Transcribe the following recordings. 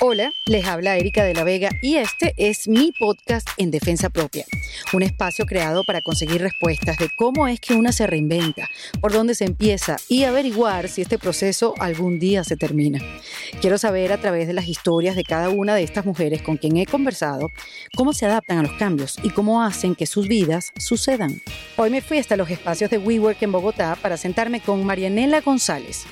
Hola, les habla Erika de la Vega y este es mi podcast en defensa propia, un espacio creado para conseguir respuestas de cómo es que una se reinventa, por dónde se empieza y averiguar si este proceso algún día se termina. Quiero saber a través de las historias de cada una de estas mujeres con quien he conversado cómo se adaptan a los cambios y cómo hacen que sus vidas sucedan. Hoy me fui hasta los espacios de WeWork en Bogotá para sentarme con Marianela González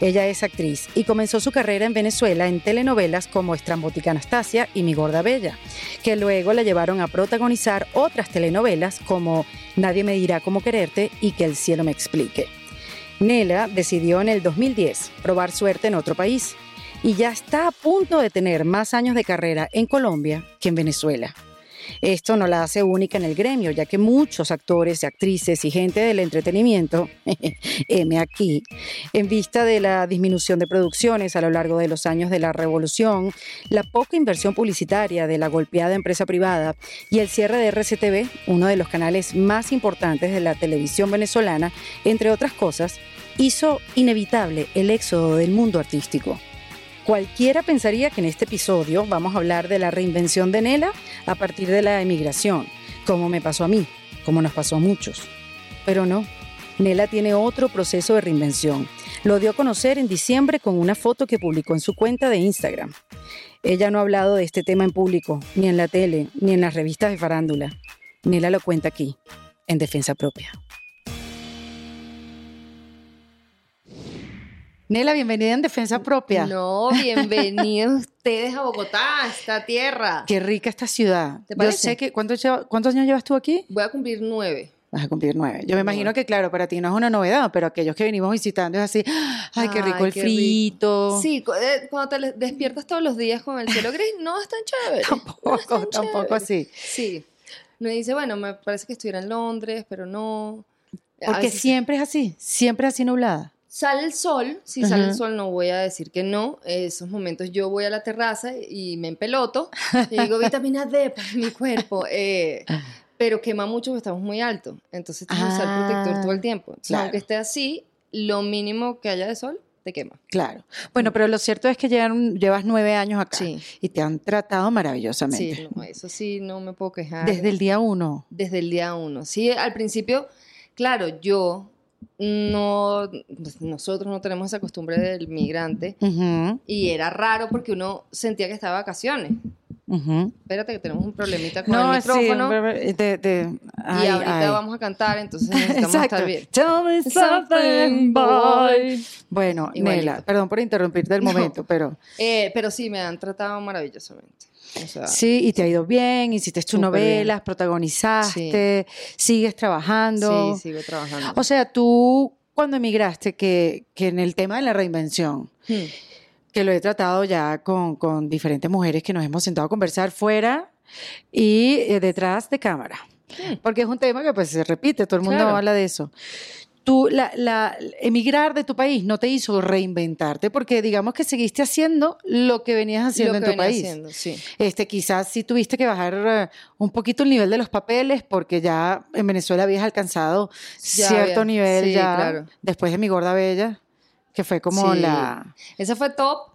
ella es actriz y comenzó su carrera en Venezuela en telenovelas como Estrambótica Anastasia y Mi Gorda Bella, que luego la llevaron a protagonizar otras telenovelas como Nadie me dirá cómo quererte y Que el cielo me explique. Nela decidió en el 2010 probar suerte en otro país y ya está a punto de tener más años de carrera en Colombia que en Venezuela. Esto no la hace única en el gremio, ya que muchos actores, actrices y gente del entretenimiento, M aquí, en vista de la disminución de producciones a lo largo de los años de la revolución, la poca inversión publicitaria de la golpeada empresa privada y el cierre de RCTV, uno de los canales más importantes de la televisión venezolana, entre otras cosas, hizo inevitable el éxodo del mundo artístico. Cualquiera pensaría que en este episodio vamos a hablar de la reinvención de Nela a partir de la emigración, como me pasó a mí, como nos pasó a muchos. Pero no, Nela tiene otro proceso de reinvención. Lo dio a conocer en diciembre con una foto que publicó en su cuenta de Instagram. Ella no ha hablado de este tema en público, ni en la tele, ni en las revistas de farándula. Nela lo cuenta aquí, en defensa propia. Nela, bienvenida en Defensa Propia. No, bienvenidos ustedes a Bogotá, a esta tierra. Qué rica esta ciudad. ¿Te? Yo sé que, ¿cuántos, ¿cuántos años llevas tú aquí? Voy a cumplir nueve. Vas a cumplir nueve. Yo me imagino que, claro, para ti no es una novedad, pero aquellos que venimos visitando es así, ay, qué rico el frito. Sí, eh, cuando te despiertas todos los días con el cielo gris, no es tan chévere. tampoco, tampoco así. Sí. Me dice, bueno, me parece que estuviera en Londres, pero no. Porque siempre es así, siempre es así nublada. Sale el sol, si sale el sol no voy a decir que no, esos momentos yo voy a la terraza y me empeloto y digo vitamina D para mi cuerpo, eh, pero quema mucho porque estamos muy altos, entonces tienes que usar protector todo el ah, tiempo. Aunque esté así, lo mínimo que haya de sol te quema. Claro. Bueno, pero lo cierto es que llevas nueve años acá y te han tratado maravillosamente. Sí, eso sí, no me puedo quejar. Desde el día uno. Desde el día uno. Sí, al principio, claro, yo no, pues, nosotros no tenemos esa costumbre del migrante y era raro porque uno sentía que estaba de vacaciones. Espérate que tenemos un problemita con el micrófono. y ahorita vamos a cantar, entonces necesitamos estar bien. Tell me something, boy. Bueno, Nela, perdón por interrumpirte el momento, pero... Eh, pero sí, me han tratado maravillosamente sí, y te ha ido bien, hiciste tus novelas, protagonizaste, sigues trabajando. Sí, sigo trabajando. O sea, tú cuando emigraste, que, que en el tema de la reinvención, hmm. Que lo he tratado ya con, con, diferentes mujeres que nos hemos sentado a conversar fuera y eh, detrás de cámara. Hmm. Porque es un tema que pues se repite, todo el mundo habla de eso tú, la, emigrar de tu país no te hizo reinventarte, porque digamos que seguiste haciendo lo que venías haciendo en tu país. Este, quizás sí tuviste que bajar eh, un poquito el nivel de los papeles, porque ya en Venezuela habías alcanzado cierto nivel ya después de mi gorda bella, que fue como la. Esa fue top,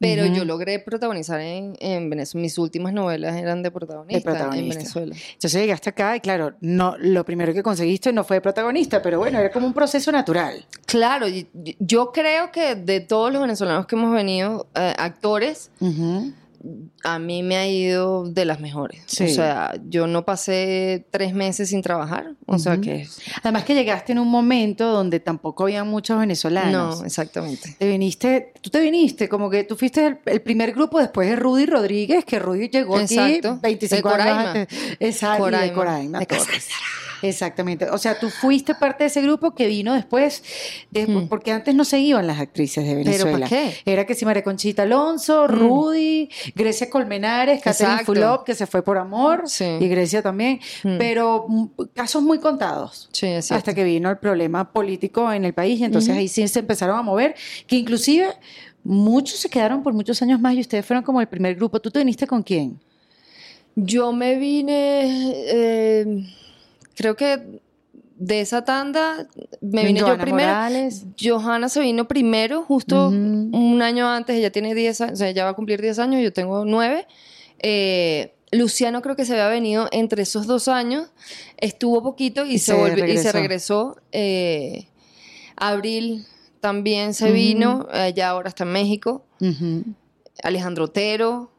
pero yo logré protagonizar en, en, Venezuela. Mis últimas novelas eran de protagonista, en Venezuela. Entonces llegaste acá y claro, no, lo primero que conseguiste no fue de protagonista, pero bueno, era como un proceso natural. Claro, yo creo que de todos los venezolanos que hemos venido, eh, actores, a mí me ha ido de las mejores. O sea, yo no pasé tres meses sin trabajar. O sea que. Además que llegaste en un momento donde tampoco había muchos venezolanos. No, exactamente. Te viniste, tú te viniste, como que tú fuiste el, primer grupo después de Rudy Rodríguez, que Rudy llegó Exacto. aquí 25 años antes. Exacto. Coraima. De Exactamente. O sea, tú fuiste parte de ese grupo que vino después, hmm. porque antes no se iban las actrices de Venezuela. ¿Pero qué? Era que si María Conchita Alonso, hmm. Rudy, Grecia Colmenares, Catherine Fulop, que se fue por amor, y Grecia también, hmm. pero casos muy contados. Sí, hasta que vino el problema político en el país y entonces ahí sí se empezaron a mover, que inclusive muchos se quedaron por muchos años más y ustedes fueron como el primer grupo. ¿Tú te viniste con quién? Yo me vine... Eh, creo que de esa tanda me vine yo primero. Morales. Johanna se vino primero, justo un año antes, ella tiene 10 años, o sea, ella va a cumplir 10 años, yo tengo 9. Eh, Luciano creo que se había venido entre esos dos años, estuvo poquito y, Y se, volvió, y se regresó. regresó. Eh, Abril también se vino, ella ahora está en México. Alejandro Otero.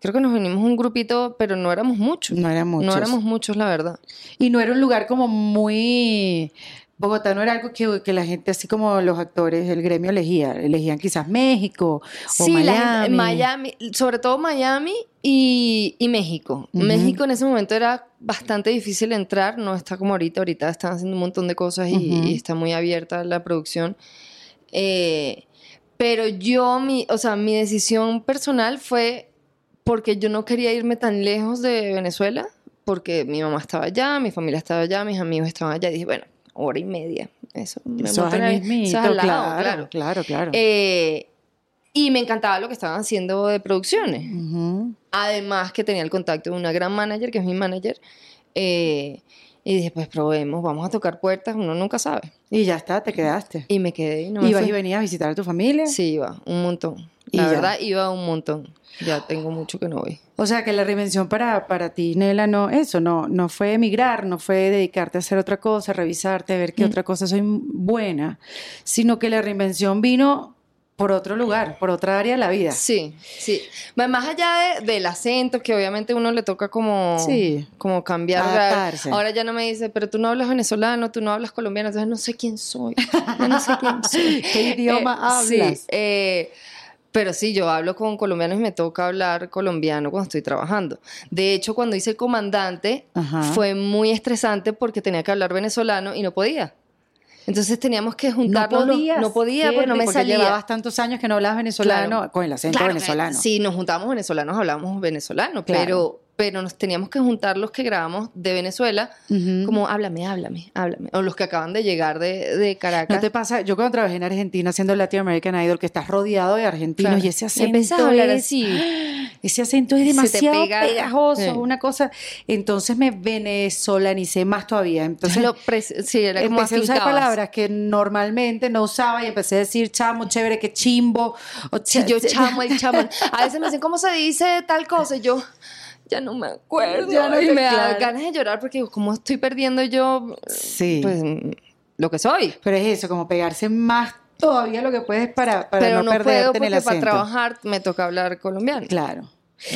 Creo que nos vinimos un grupito, pero no éramos muchos. No eran muchos. No éramos muchos, la verdad. Y no era un lugar como muy... Bogotá no era algo que, que la gente, así como los actores, el gremio elegía. Elegían quizás México o Sí, la Miami. gente- Miami, sobre todo Miami y, y México. México en ese momento era bastante difícil entrar, no está como ahorita, ahorita están haciendo un montón de cosas y está muy abierta la producción. Eh, pero yo, mi, o sea, mi decisión personal fue porque yo no quería irme tan lejos de Venezuela, porque mi mamá estaba allá, mi familia estaba allá, mis amigos estaban allá, y dije, bueno, hora y media. Eso, me Eso es mismito, al lado, claro, claro. claro, claro. Eh, y me encantaba lo que estaban haciendo de producciones. Además que tenía el contacto de una gran manager, que es mi manager. eh, y dije, pues probemos, vamos a tocar puertas, uno nunca sabe. Y ya está, te quedaste. Y me quedé y no ¿Ibas y venías a visitar a tu familia? Sí, iba, un montón. Y La ya. verdad, iba un montón. Ya tengo mucho que no voy. O sea, que la reinvención para, para ti, Nela, no, eso, no, no fue emigrar, no fue dedicarte a hacer otra cosa, revisarte, ver qué Mm. otra cosa soy buena, sino que la reinvención vino por otro lugar, por otra área de la vida. Sí, sí. Más allá de- del acento, que obviamente uno le toca como, Sí. como cambiar. Adaptarse. Ahora ya no me dice, pero tú no hablas venezolano, tú no hablas colombiano, entonces no sé quién soy. No sé quién soy. ¿Qué idioma Eh, hablas? Sí, eh, pero sí, yo hablo con colombianos y me toca hablar colombiano cuando estoy trabajando. De hecho, cuando hice el comandante, Ajá. fue muy estresante porque tenía que hablar venezolano y no podía. Entonces teníamos que no juntarnos. podías, no podía, pues no me porque salía. llevabas tantos años que no hablabas venezolano Claro. con el acento Claro, venezolano. Si nos juntamos venezolanos, hablamos venezolano, Claro. pero, pero nos teníamos que juntar los que grabamos de Venezuela, como háblame, háblame, háblame. O los que acaban de llegar de, de Caracas. ¿No te pasa? Yo cuando trabajé en Argentina haciendo Latin American Idol, que estás rodeado de argentinos Claro. y ese acento Empezás a hablar así. Ese acento es Se te demasiado pega. pegajoso, Sí. una cosa. Entonces me venezolanicé más todavía. Entonces Lo sí, era como empecé a usar palabras que normalmente no usaba y empecé a decir chamo, chévere, que chimbo. O Sí, cha- yo chamo, el chamo. A veces me dicen, ¿cómo se dice tal cosa? Y yo, ya no me acuerdo. Ya no y me da ganas de llorar porque digo, ¿cómo estoy perdiendo yo Sí. pues, lo que soy? Pero es eso, como pegarse más todavía lo que puedes para, para Pero no, no, perderte puedo en el porque para trabajar me toca hablar colombiano. Claro.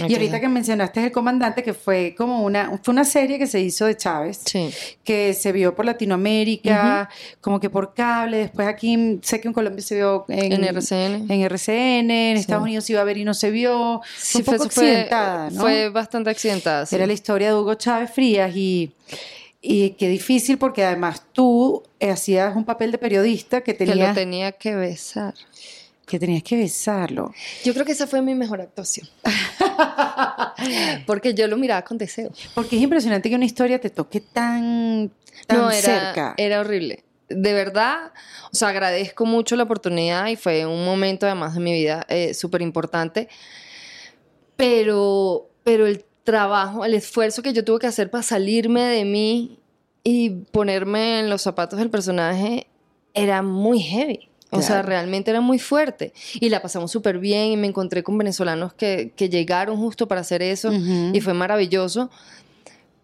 Y ahorita que mencionaste El Comandante, que fue como una, fue una serie que se hizo de Chávez, Sí. que se vio por Latinoamérica, como que por cable, después aquí sé que en Colombia se vio en, En RCN. en RCN, en Estados Unidos se iba a ver y no se vio, Sí, fue un poco eso fue- accidentada, ¿no? Fue bastante accidentada. sí. Era la historia de Hugo Chávez Frías y, y qué difícil porque además tú hacías un papel de periodista que que lo tenía que besar. Que tenías que besarlo. Yo creo que esa fue mi mejor actuación. Porque yo lo miraba con deseo. Porque es impresionante que una historia te toque tan, tan no, era, cerca. era horrible. De verdad, o sea, agradezco mucho la oportunidad y fue un momento además de mi vida eh, súper importante. Pero, pero el trabajo, el esfuerzo que yo tuve que hacer para salirme de mí y ponerme en los zapatos del personaje era muy heavy. O sea, realmente era muy fuerte. Y la pasamos súper bien y me encontré con venezolanos que, que llegaron justo para hacer eso y fue maravilloso.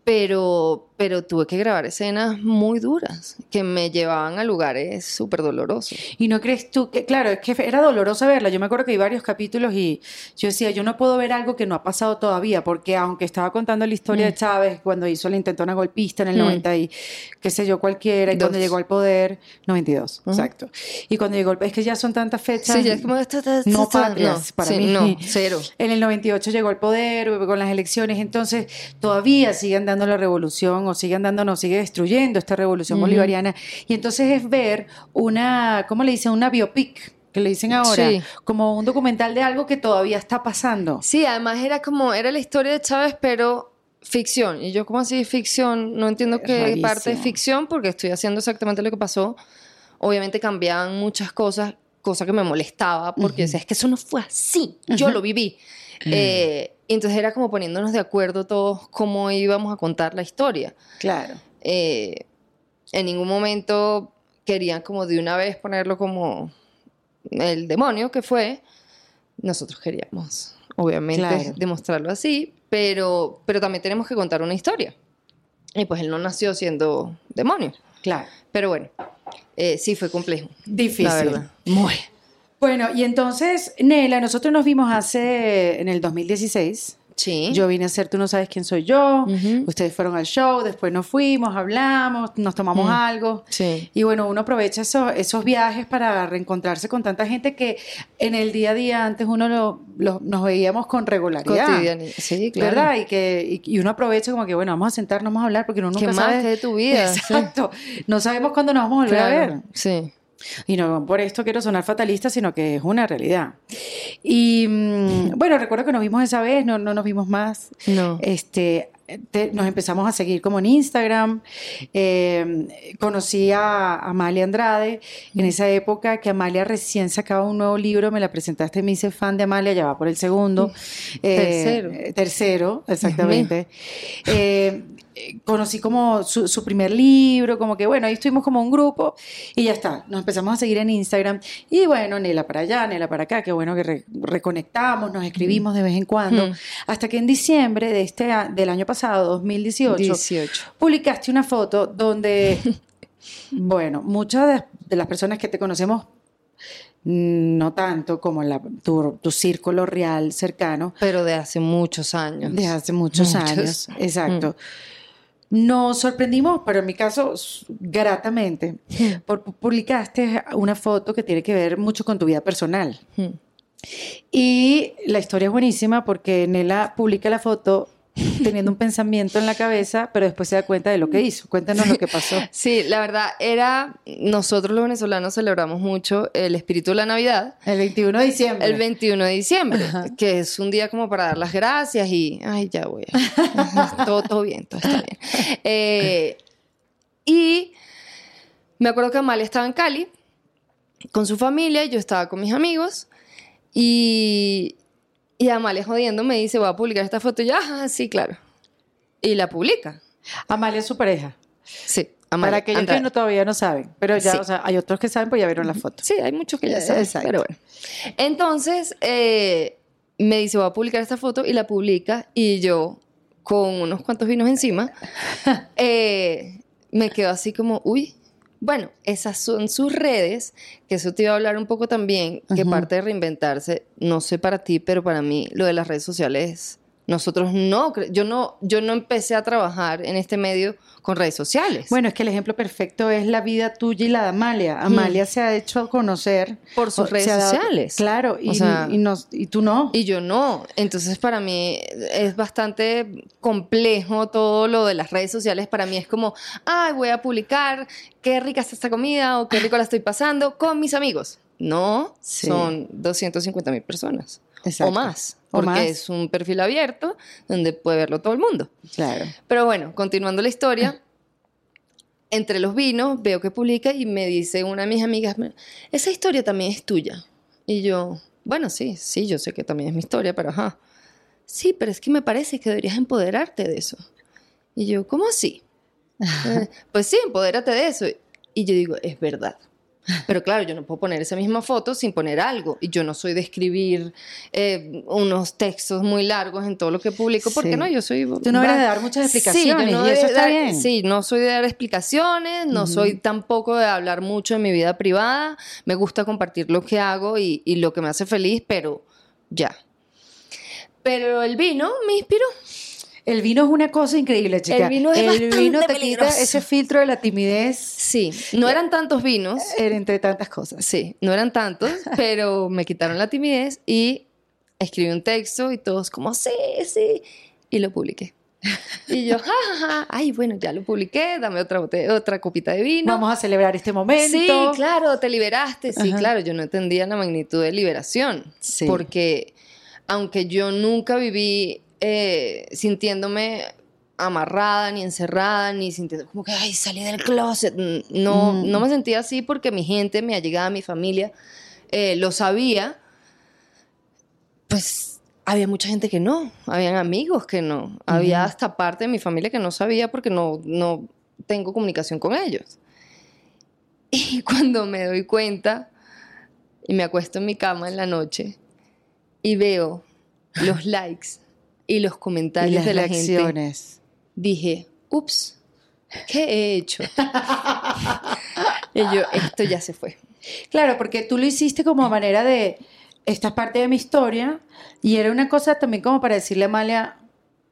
Pero, pero tuve que grabar escenas muy duras que me llevaban a lugares súper dolorosos. Y no crees tú que, claro, es que era doloroso verla. Yo me acuerdo que hay varios capítulos y yo decía, yo no puedo ver algo que no ha pasado todavía, porque aunque estaba contando la historia de Chávez cuando hizo la intentona golpista en el Mm. 90 y qué sé yo cualquiera, y Dos. cuando llegó al poder, 92, Ujú. exacto. Y cuando llegó, es que ya son tantas fechas. Sí, ya es como... no patrias para sí, mí. No, cero. En el 98 llegó al poder con las elecciones, entonces todavía siguen dando la revolución o siguen dando, no, sigue destruyendo esta revolución Ujú. bolivariana. Y entonces es ver una, ¿cómo le dicen? Una biopic, que le dicen ahora, Sí. como un documental de algo que todavía está pasando. Sí, además era como... Era la historia de Chávez, pero ficción. Y yo, ¿cómo así ficción? No entiendo qué parte es ficción porque estoy haciendo exactamente lo que pasó. Obviamente cambiaban muchas cosas, cosa que me molestaba porque decía, es que eso no fue así. Yo lo viví. Eh, entonces era como poniéndonos de acuerdo todos cómo íbamos a contar la historia. Claro. Eh, en ningún momento querían como de una vez ponerlo como el demonio que fue. Nosotros queríamos, obviamente, Claro. demostrarlo así, pero, pero también tenemos que contar una historia. Y pues él no nació siendo demonio. Claro. Pero bueno, eh, sí fue complejo. Difícil. La verdad. Muy. Bueno, y entonces, Nela, nosotros nos vimos hace, en el 2016. Sí. Yo vine a hacer Tú no sabes quién soy yo. Ustedes fueron al show, después nos fuimos, hablamos, nos tomamos Mm. algo. Sí. Y bueno, uno aprovecha esos, esos viajes para reencontrarse con tanta gente que en el día a día antes uno lo, lo- nos veíamos con regularidad. Sí, claro. ¿Verdad? Y que y, y uno aprovecha como que, bueno, vamos a sentarnos, vamos a hablar, porque uno nunca ¿Qué más sabe. que de tu vida? Sí. Exacto. No sabemos cuándo nos vamos a volver a ver. Sí. Y no por esto quiero sonar fatalista, sino que es una realidad. Y mm, bueno, recuerdo que nos vimos esa vez, no, no nos vimos más. No. Este, te- nos empezamos a seguir como en Instagram. Eh, conocí a Amalia Andrade en esa época que Amalia recién sacaba un nuevo libro, me la presentaste me hice fan de Amalia, ya va por el segundo. Eh, Tercero. eh, tercero, exactamente. Eh, conocí como su, su primer libro, como que bueno, ahí estuvimos como un grupo y ya está, nos empezamos a seguir en Instagram y bueno, Nela para allá, Nela para acá, qué bueno que re- reconectamos, nos escribimos de vez en cuando, Mm. hasta que en diciembre de este, del año pasado, 2018, 18. publicaste una foto donde, bueno, muchas de, de las personas que te conocemos, mm, no tanto como la, tu, tu círculo real cercano, Pero de hace muchos años. de hace muchos, Muchos. años, exacto. Nos sorprendimos, pero en mi caso, gratamente, porque publicaste una foto que tiene que ver mucho con tu vida personal. Mm. Y la historia es buenísima porque Nela publica la foto teniendo un pensamiento en la cabeza, pero después se da cuenta de lo que hizo. Cuéntanos lo que pasó. Sí, la verdad era, nosotros los venezolanos celebramos mucho el espíritu de la Navidad El 21 de diciembre. el 21 de diciembre, que es un día como para dar las gracias y, ay, ya voy, todo, todo bien, todo está bien. Eh, y me acuerdo que Amalia estaba en Cali con su familia yo estaba con mis amigos y, y Amalia jodiendo me dice, voy a publicar esta foto y yo, sí, claro. Y la publica. Amalia es su pareja. Sí, Amalia. Para aquellos que no, todavía no saben. Pero ya, Sí. o sea, hay otros que saben, pues ya vieron la foto. Sí, hay muchos que ya saben, exacto. pero bueno. Entonces, eh, me dice, voy a publicar esta foto y la publica y yo, con unos cuantos vinos encima, eh, me quedo así como, uy, bueno, esas son sus redes, que eso te iba a hablar un poco también, que parte de reinventarse, no sé para ti, pero para mí lo de las redes sociales, nosotros no, yo no, yo no empecé a trabajar en este medio con redes sociales. Bueno, es que el ejemplo perfecto es la vida tuya y la de Amalia. Amalia se ha hecho conocer Por sus o- redes dado- sociales. Claro, y, O sea- y, nos- y tú no. Y yo no. Entonces, para mí es bastante complejo todo lo de las redes sociales. Para mí es como, ay, voy a publicar qué rica está esta comida o qué rico la estoy pasando con mis amigos. No, Sí. son 250 mil personas Exacto. o más. O Porque más. es un perfil abierto donde puede verlo todo el mundo. Claro. Pero bueno, continuando la historia, entre los vinos veo que publica y me dice una de mis amigas, esa historia también es tuya. Y yo, bueno, sí, sí, yo sé que también es mi historia, pero ajá. Sí, pero es que me parece que deberías empoderarte de eso. Y yo, ¿cómo así? "Eh, pues sí, empodérate de eso. Y yo digo, es verdad. Pero claro, yo no puedo poner esa misma foto sin poner algo. Y yo no soy de escribir eh, unos textos muy largos en todo lo que publico, porque Sí. no, yo soy... Tú no eres de dar muchas Sí, explicaciones no y eso está dar- bien. Sí, no soy de dar explicaciones, no soy tampoco de hablar mucho de mi vida privada. Me gusta compartir lo que hago y, y lo que me hace feliz, pero ya. Pero el vino me inspiró. El vino es una cosa increíble, chica. El vino es El bastante vino te quita ese filtro de la timidez Sí, no eran tantos vinos. eh, entre tantas cosas. Sí, no eran tantos, pero me quitaron la timidez y escribí un texto y todos como, sí, sí, y lo publiqué. Y yo, ja, ja, ja, ay, bueno, ya lo publiqué, dame otra, bote- otra copita de vino. Vamos a celebrar este momento. Sí, claro, te liberaste. Sí, Ajá. claro, yo no entendía la magnitud de liberación. Sí. Porque aunque yo nunca viví eh, sintiéndome amarrada, ni encerrada, ni sintiendo como que, ay, salí del closet. No, Mm. no me sentía así porque mi gente, mi allegada, mi familia, eh, lo sabía. Pues había mucha gente que no, habían amigos que no, había hasta parte de mi familia que no sabía porque no, no tengo comunicación con ellos. Y cuando me doy cuenta y me acuesto en mi cama en la noche y veo los likes y los comentarios Y las de la reacciones. gente, dije, ups, ¿qué he hecho? y yo, esto ya se fue. Claro, porque tú lo hiciste como manera de, esta es parte de mi historia, y era una cosa también como para decirle a Amalia,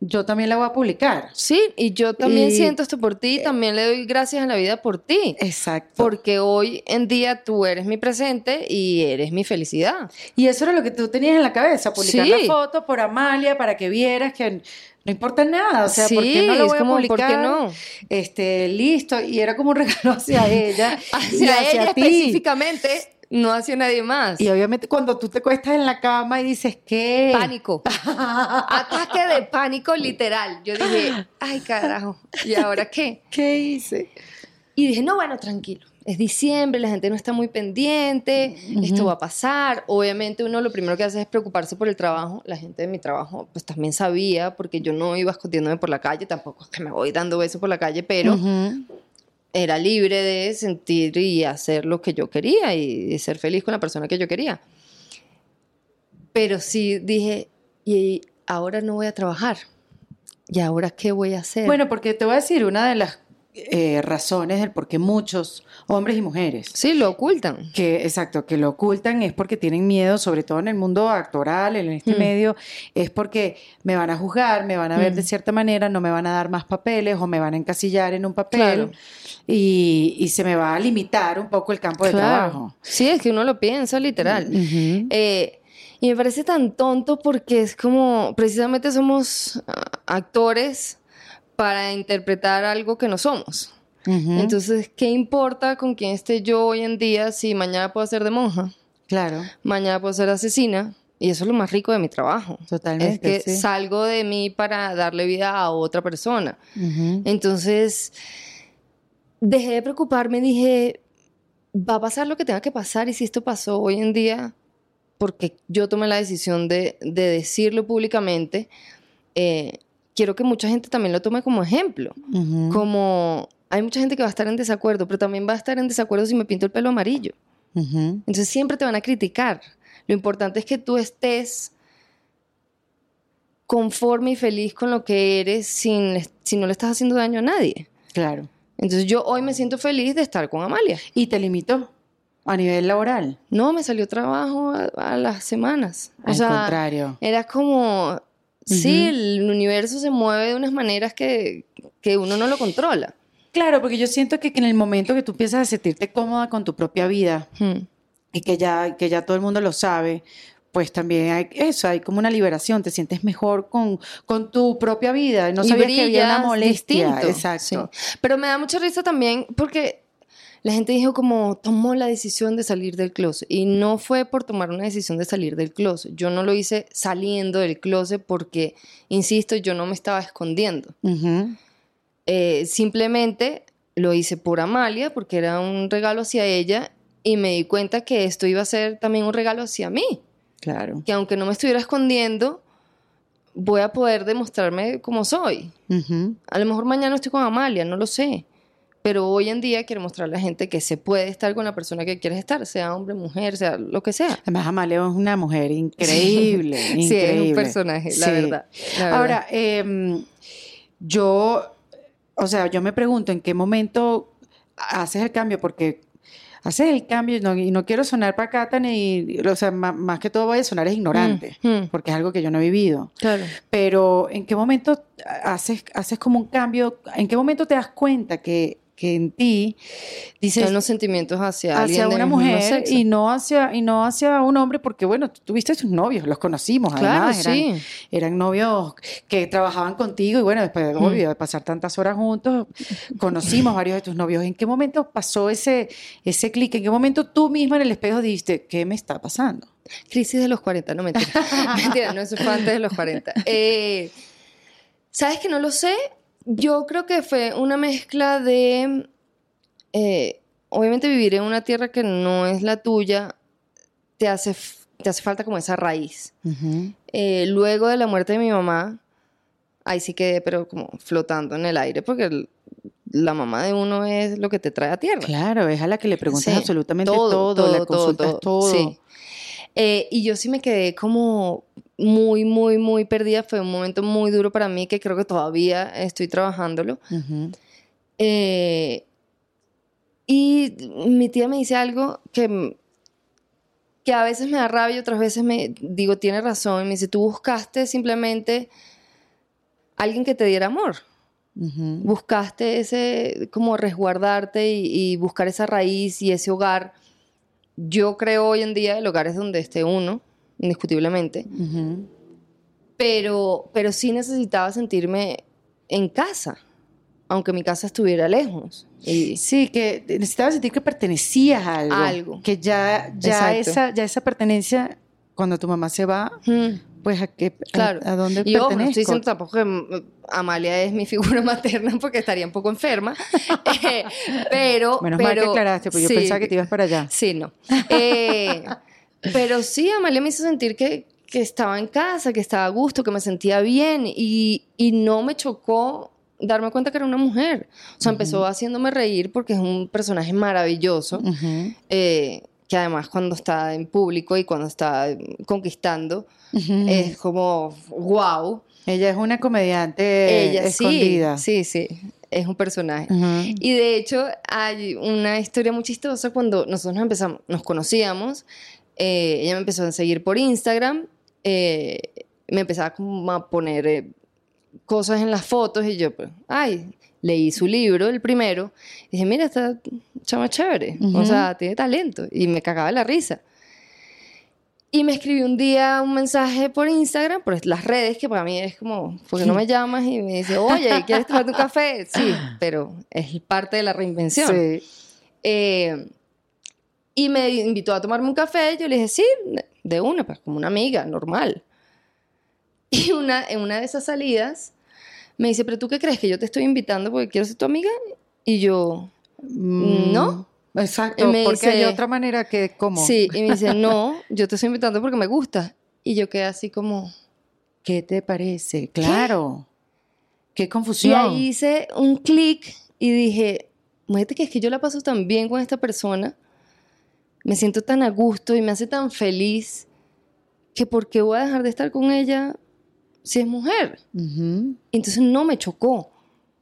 yo también la voy a publicar. Sí, y yo también Y- siento esto por ti, también le doy gracias a la vida por ti. Exacto. Porque hoy en día tú eres mi presente y eres mi felicidad. Y eso era lo que tú tenías en la cabeza, publicar Sí. la foto por Amalia para que vieras que no importa nada, o sea, ¿por qué Sí, no lo voy como, a ¿por publicar? qué no? Este, listo, y era como un regalo hacia ella y Hacia ella ti. específicamente, no hacia nadie más. Y obviamente cuando tú te cuestas en la cama y dices, ¿qué? Pánico. Ataque de pánico literal. Yo dije, ay carajo, ¿y ahora qué? ¿Qué hice? Y dije, no, bueno, tranquilo. Es diciembre, la gente no está muy pendiente, esto va a pasar. Obviamente uno lo primero que hace es preocuparse por el trabajo. La gente de mi trabajo pues también sabía, porque yo no iba escondiéndome por la calle, tampoco es que me voy dando besos por la calle, pero. Era libre de sentir y hacer lo que yo quería y ser feliz con la persona que yo quería. Pero sí dije, y ahora no voy a trabajar. ¿Y ahora qué voy a hacer? Bueno, porque te voy a decir una de las eh, razones del por qué muchos hombres y mujeres sí, lo ocultan. que, exacto, que lo ocultan es porque tienen miedo, sobre todo en el mundo actoral, en este Mm. medio, es porque me van a juzgar, me van a ver Mm. de cierta manera, no me van a dar más papeles o me van a encasillar en un papel Claro. y, y se me va a limitar un poco el campo de trabajo. Sí, es que uno lo piensa literal. Ujú. Eh, y me parece tan tonto porque es como, precisamente somos ah, actores para interpretar algo que no somos. Entonces, ¿qué importa con quién esté yo hoy en día si mañana puedo ser de monja? claro, Mañana puedo ser asesina. Y eso es lo más rico de mi trabajo. totalmente. es que sí. salgo de mí para darle vida a otra persona. Entonces, dejé de preocuparme, dije, va a pasar lo que tenga que pasar y si esto pasó hoy en día, porque yo tomé la decisión de, de decirlo públicamente, eh, quiero que mucha gente también lo tome como ejemplo, Ujú. como hay mucha gente que va a estar en desacuerdo, pero también va a estar en desacuerdo si me pinto el pelo amarillo. Entonces siempre te van a criticar. Lo importante es que tú estés conforme y feliz con lo que eres sin, si no le estás haciendo daño a nadie. Claro. Entonces yo hoy me siento feliz de estar con Amalia. ¿Y te limitó a nivel laboral? No, me salió trabajo a, a las semanas. O Al sea, contrario. era como, sí, el universo se mueve de unas maneras que, que uno no lo controla. Claro, porque yo siento que, que en el momento que tú empiezas a sentirte cómoda con tu propia vida Hmm. y que ya, que ya todo el mundo lo sabe, pues también hay eso, hay como una liberación, te sientes mejor con, con tu propia vida. No Y sabías que había una molestia. distinto, Exacto. sí. Pero me da mucha risa también porque la gente dijo como tomó la decisión de salir del closet y no fue por tomar una decisión de salir del closet. Yo no lo hice saliendo del closet porque, insisto, yo no me estaba escondiendo. Eh, simplemente lo hice por Amalia porque era un regalo hacia ella y me di cuenta que esto iba a ser también un regalo hacia mí. Claro. Que aunque no me estuviera escondiendo, voy a poder demostrarme como soy. A lo mejor mañana estoy con Amalia, no lo sé. Pero hoy en día quiero mostrarle a la gente que se puede estar con la persona que quieres estar, sea hombre, mujer, sea lo que sea. Además, Amalia es una mujer increíble. Sí, es un increíble. personaje, la Sí. verdad. la verdad. Ahora, em, yo, o sea, yo me pregunto en qué momento haces el cambio, porque haces el cambio y no, y no quiero sonar pacata ni, o sea, más, que todo voy a sonar es ignorante, Mm, mm. porque es algo que yo no he vivido. claro. Pero ¿en qué momento haces, haces como un cambio? ¿En qué momento te das cuenta que, que en ti dices Hay unos sentimientos hacia, alguien hacia del una mujer y no hacia y no hacia un hombre porque bueno tú tuviste tus novios los conocimos Claro, además eran, sí. eran novios que trabajaban contigo y bueno después Mm. obvio de pasar tantas horas juntos conocimos varios de tus novios en qué momento pasó ese ese clic en qué momento tú misma en el espejo dijiste qué me está pasando Crisis de los 40, no mentira. mentira, no, fue antes de los 40. Eh, ¿Sabes que no lo sé? Yo creo que fue una mezcla de. eh, obviamente, vivir en una tierra que no es la tuya te hace, te hace falta como esa raíz. Eh, luego de la muerte de mi mamá, ahí sí quedé, pero como flotando en el aire, porque el- la mamá de uno es lo que te trae a tierra. Claro, es a la que le preguntas absolutamente todo, le consultas todo. Sí. Eh, y yo sí me quedé como muy, muy, muy perdida. Fue un momento muy duro para mí que creo que todavía estoy trabajándolo. Eh, y mi tía me dice algo que, que a veces me da rabia y otras veces me digo, tiene razón. me dice, tú buscaste simplemente alguien que te diera amor. Buscaste ese, como resguardarte y, buscar esa raíz y ese hogar yo creo hoy en día el hogar es donde esté uno, indiscutiblemente. pero, pero sí necesitaba sentirme en casa, aunque mi casa estuviera lejos. Y sí, que necesitaba sentir que pertenecías a algo. algo. Que ya, ya, esa, ya esa pertenencia, cuando tu mamá se va, pues a qué, claro. a, dónde y ojo, no estoy diciendo tampoco que mm, Amalia es mi figura materna porque estaría un poco enferma, eh, pero... Menos mal que aclaraste, porque yo pensaba que te ibas para allá. Sí, no. Eh, pero sí, Amalia me hizo sentir que, que estaba en casa, que estaba a gusto, que me sentía bien y, y no me chocó darme cuenta que era una mujer. O sea, empezó haciéndome reír porque es un personaje maravilloso que además cuando está en público y cuando está conquistando, es como, wow. Ella es una comediante Ella, escondida. Sí, sí, es un personaje. Y de hecho hay una historia muy chistosa cuando nosotros nos, empezamos, nos conocíamos, eh, ella me empezó a seguir por Instagram, eh, me empezaba como a poner eh, cosas en las fotos y yo, pues, ay, leí su libro, el primero, y dije, mira, esta chama chévere, o sea, tiene talento, y me cagaba la risa. Y me escribió un día un mensaje por Instagram, por las redes, que para mí es como, porque no me llamas? Y me dice, oye, ¿quieres tomar un café? Sí, pero es parte de la reinvención. Sí. Eh, y me invitó a tomarme un café, yo le dije, sí, de una, pues como una amiga, normal. Y una, en una de esas salidas, me dice, pero tú qué crees que yo te estoy invitando porque quiero ser tu amiga? Y yo, mm, no. Exacto, porque hay otra manera que, ¿cómo? Sí, y me dice, no, yo te estoy invitando porque me gusta. Y yo quedé así como, ¿qué te parece? Claro. Qué, confusión. Y ahí hice un clic y dije, muévete que es que yo la paso tan bien con esta persona, me siento tan a gusto y me hace tan feliz que por qué voy a dejar de estar con ella si es mujer. Entonces no me chocó. O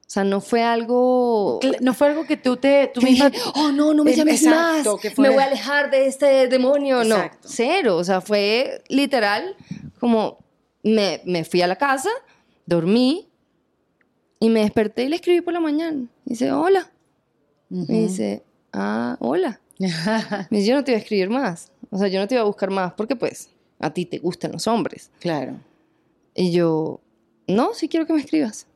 sea, no fue algo... No fue algo que tú te... Tú misma, oh, no, no me llames más. Me voy a alejar de este demonio. No, cero. O sea, fue literal como me, me, fui a la casa, dormí y me desperté y le escribí por la mañana. Y dice, hola. Me dice, ah, hola. Me dice, yo no te iba a escribir más. O sea, yo no te iba a buscar más porque pues a ti te gustan los hombres. Claro. Y yo, no, sí quiero que me escribas.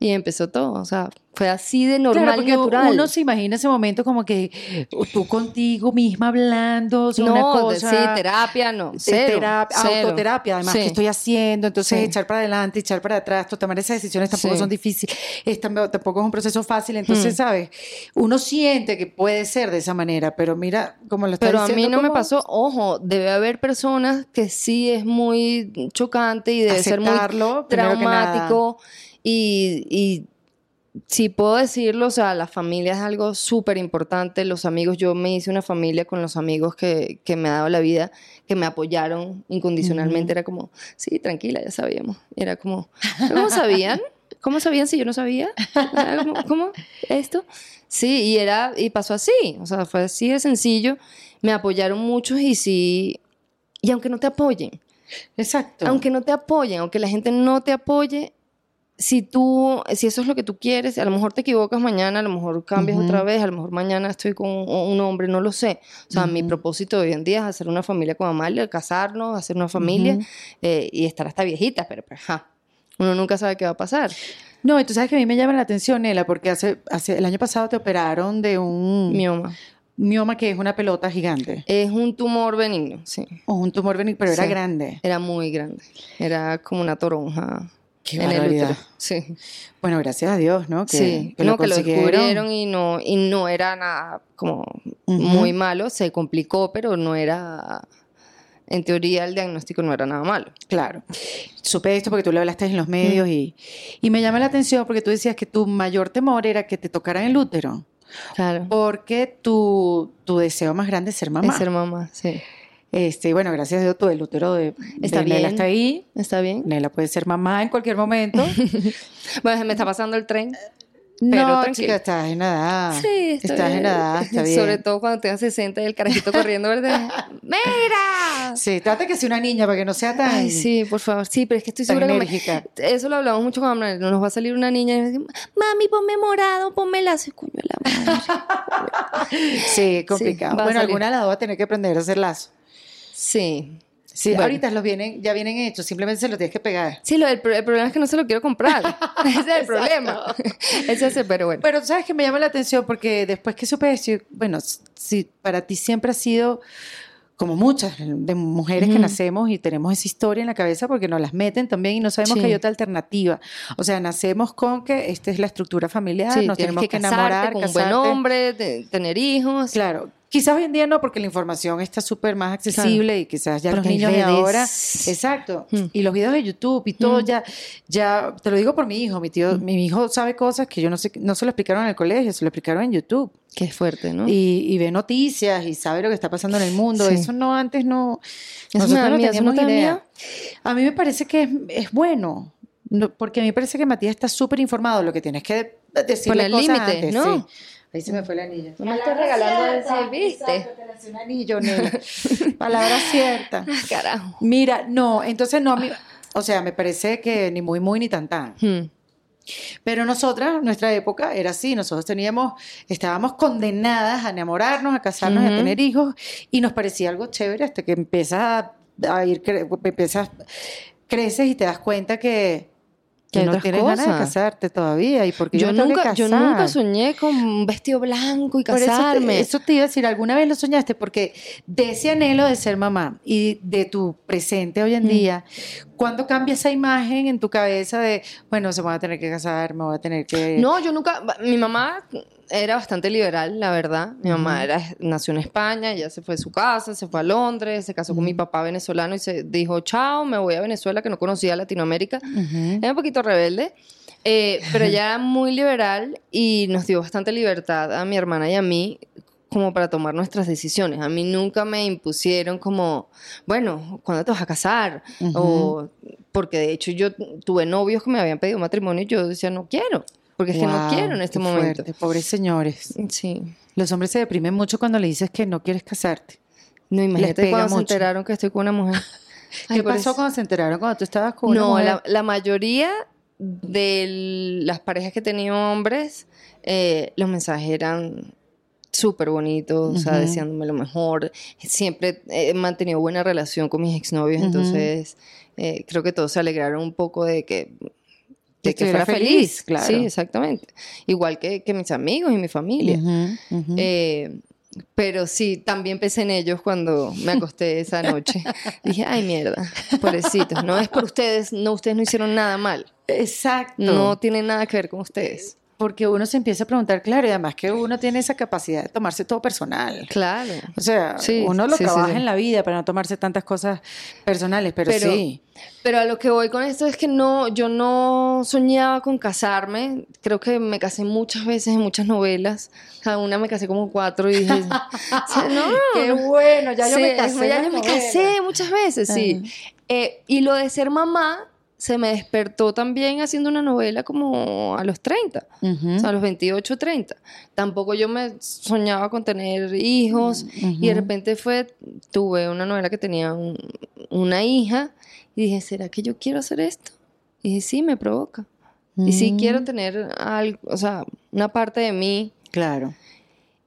Y empezó todo, o sea, fue así de normal y natural. Uno se imagina ese momento como que tú contigo misma hablando, no, una cosa. Sí, terapia, no. Cero, terapia, autoterapia, además, que estoy haciendo? Entonces, echar para adelante, echar para atrás, tomar esas decisiones tampoco son difíciles, es, tampoco es un proceso fácil. Entonces, hmm. ¿sabes? Uno siente que puede ser de esa manera, pero mira, como lo está pero diciendo. Pero a mí no me pasó, ojo, debe haber personas que sí es muy chocante y debe ser muy traumático. Y, y si puedo decirlo, o sea, la familia es algo súper importante. Los amigos, yo me hice una familia con los amigos que, que me ha dado la vida, que me apoyaron incondicionalmente. Era como, sí, tranquila, ya sabíamos. Era como, ¿cómo sabían? ¿Cómo sabían si yo no sabía? ¿Cómo, ¿Cómo? ¿Esto? Sí, y, era, y pasó así. O sea, fue así de sencillo. Me apoyaron muchos y sí. Y aunque no te apoyen. Exacto. Aunque no te apoyen, aunque la gente no te apoye, si tú, si eso es lo que tú quieres, a lo mejor te equivocas mañana, a lo mejor cambias otra vez, a lo mejor mañana estoy con un, hombre, no lo sé. O sea, mi propósito hoy en día es hacer una familia con Amalia, casarnos, hacer una familia eh, y estar hasta viejitas, pero pues, uno nunca sabe qué va a pasar. No, y tú sabes que a mí me llama la atención, Nela, porque hace, hace el año pasado te operaron de un... Mioma. Mioma que es una pelota gigante. Es un tumor benigno, sí. O un tumor benigno, pero era grande. Era muy grande. Era como una toronja. Qué en Sí. Bueno, gracias a Dios, ¿no? Que, sí, que, lo, que lo descubrieron y no, y no era nada como muy malo, se complicó, pero no era en teoría el diagnóstico no era nada malo. Claro. Supe esto porque tú lo hablaste en los medios y, y me llama la atención porque tú decías que tu mayor temor era que te tocaran el útero. Claro. Porque tu, tu deseo más grande es ser mamá. Es ser mamá, sí. Este, bueno, gracias a Dios, tu el útero de, Está de Nela está ahí. ¿Está bien? Nela puede ser mamá en cualquier momento. Bueno, se me está pasando el tren. no, tranquila. chica, estás en edad. Sí, está Estás bien. en edad, está bien. Sobre todo cuando tengas 60 y el carajito corriendo, ¿verdad? ¡Mira! Sí, trata que sea una niña para que no sea tan, Ay, sí, por favor. Sí, pero es que estoy segura que me- enérgica. Eso lo hablamos mucho con Amanda. Nos va a salir una niña y nos dice, mami, ponme morado, ponme lazo. Coño, la madre. Sí, complicado. bueno, alguna la va a tener que aprender a hacer lazo. Sí. Sí, Bueno. ahorita los vienen, ya vienen hechos, simplemente se los tienes que pegar. Sí, lo, el, pro- el problema es que no se lo quiero comprar. Ese es el problema. Ese es el, pero bueno. Pero sabes que me llama la atención porque después que supe eso, bueno, si para ti siempre ha sido como muchas de mujeres que nacemos y tenemos esa historia en la cabeza porque nos las meten también y no sabemos Sí. que hay otra alternativa. O sea, nacemos con que esta es la estructura familiar, Sí, nos tenemos que, que, enamorar, con un buen hombre, tener hijos. Claro. Quizás hoy en día no, porque la información está súper más accesible y quizás ya los niños de ahora. Exacto. Mm. Y los videos de YouTube y todo Mm. ya, ya, te lo digo por mi hijo, mi tío, mi hijo sabe cosas que yo no sé, no se lo explicaron en el colegio, se lo explicaron en YouTube. Qué fuerte, ¿no? Y, y ve noticias y sabe lo que está pasando en el mundo. Sí. Eso no, antes no. Eso no miedo, ¿eso no teníamos idea. A mí me parece que es, es bueno. no- porque a mí me parece que Matías está súper informado. Lo que tienes que decirle cosas límites, antes, ¿no? sí. Ahí se me fue el anillo. No me estoy regalando ese, ¿viste? Exacto, te un anillo. Palabra cierta. Ah, Carajo. Mira, no, entonces no, a mí- o sea, me parece que ni muy, muy, ni tan, tan. Hmm. Pero nosotras, nuestra época era así, nosotros teníamos, estábamos condenadas a enamorarnos, a casarnos, a tener hijos, y nos parecía algo chévere hasta que empiezas a, a ir, cre- empiezas, creces y te das cuenta que, Que no tienes ganas de cosas. casarte todavía, y porque yo, nunca, yo nunca soñé con un vestido blanco y Por eso te- casarme. Eso te, iba a decir, ¿alguna vez lo soñaste? Porque de ese anhelo de ser mamá y de tu presente hoy en Mm. día, ¿cuándo cambia esa imagen en tu cabeza de, bueno, se me va a tener que casar, me voy a tener que... No, yo nunca. Mi mamá era bastante liberal, la verdad. Mi mamá era, nació en España, ella se fue de su casa, se fue a Londres, se casó con mi papá venezolano y se dijo, chao, me voy a Venezuela, que no conocía Latinoamérica. Era un poquito rebelde, eh, pero ella era muy liberal y nos dio bastante libertad a mi hermana y a mí como para tomar nuestras decisiones. A mí nunca me impusieron como, bueno, ¿cuándo te vas a casar? O porque de hecho yo tuve novios que me habían pedido matrimonio y yo decía, no quiero, porque es que no Wow, quiero en este momento. fuerte, pobres señores. Sí. Los hombres se deprimen mucho cuando le dices que no quieres casarte. No, imagínate cuando se mucho. enteraron que estoy con una mujer. Ay, ¿Qué pasó eso- cuando se enteraron cuando tú estabas con una No, mujer? la, la mayoría de las parejas que he tenido hombres, eh, los mensajes eran súper bonitos, o sea, deseándome lo mejor. Siempre he mantenido buena relación con mis exnovios, Ujú. entonces eh, creo que todos se alegraron un poco de Que de que fuera feliz. feliz, claro. Sí, exactamente. Igual que, que mis amigos y mi familia. Eh, pero sí, también pensé en ellos cuando me acosté esa noche. Dije, ay, mierda, pobrecitos. No es por ustedes, no, ustedes no hicieron nada mal. Exacto. No tiene nada que ver con ustedes. Porque uno se empieza a preguntar, claro, y además que uno tiene esa capacidad de tomarse todo personal. Claro. O sea, Sí, uno lo sí, trabaja sí. en la vida para no tomarse tantas cosas personales, pero, Pero- sí. Pero a lo que voy con esto es que no, yo no soñaba con casarme. Creo que me casé muchas veces en muchas novelas. Cada una me casé como cuatro y dije, o sea, no, Qué bueno, ya yo me casé. ya yo me novela. casé muchas veces, sí. Eh, y lo de ser mamá se me despertó también haciendo una novela como a los 30, Ujú. o sea, a los 28, 30. Tampoco yo me soñaba con tener hijos y de repente fue, tuve una novela que tenía un- una hija y dije, ¿será que yo quiero hacer esto? Y dije, sí, me provoca. Y sí Mm, quiero tener algo, o sea, una parte de mí Claro.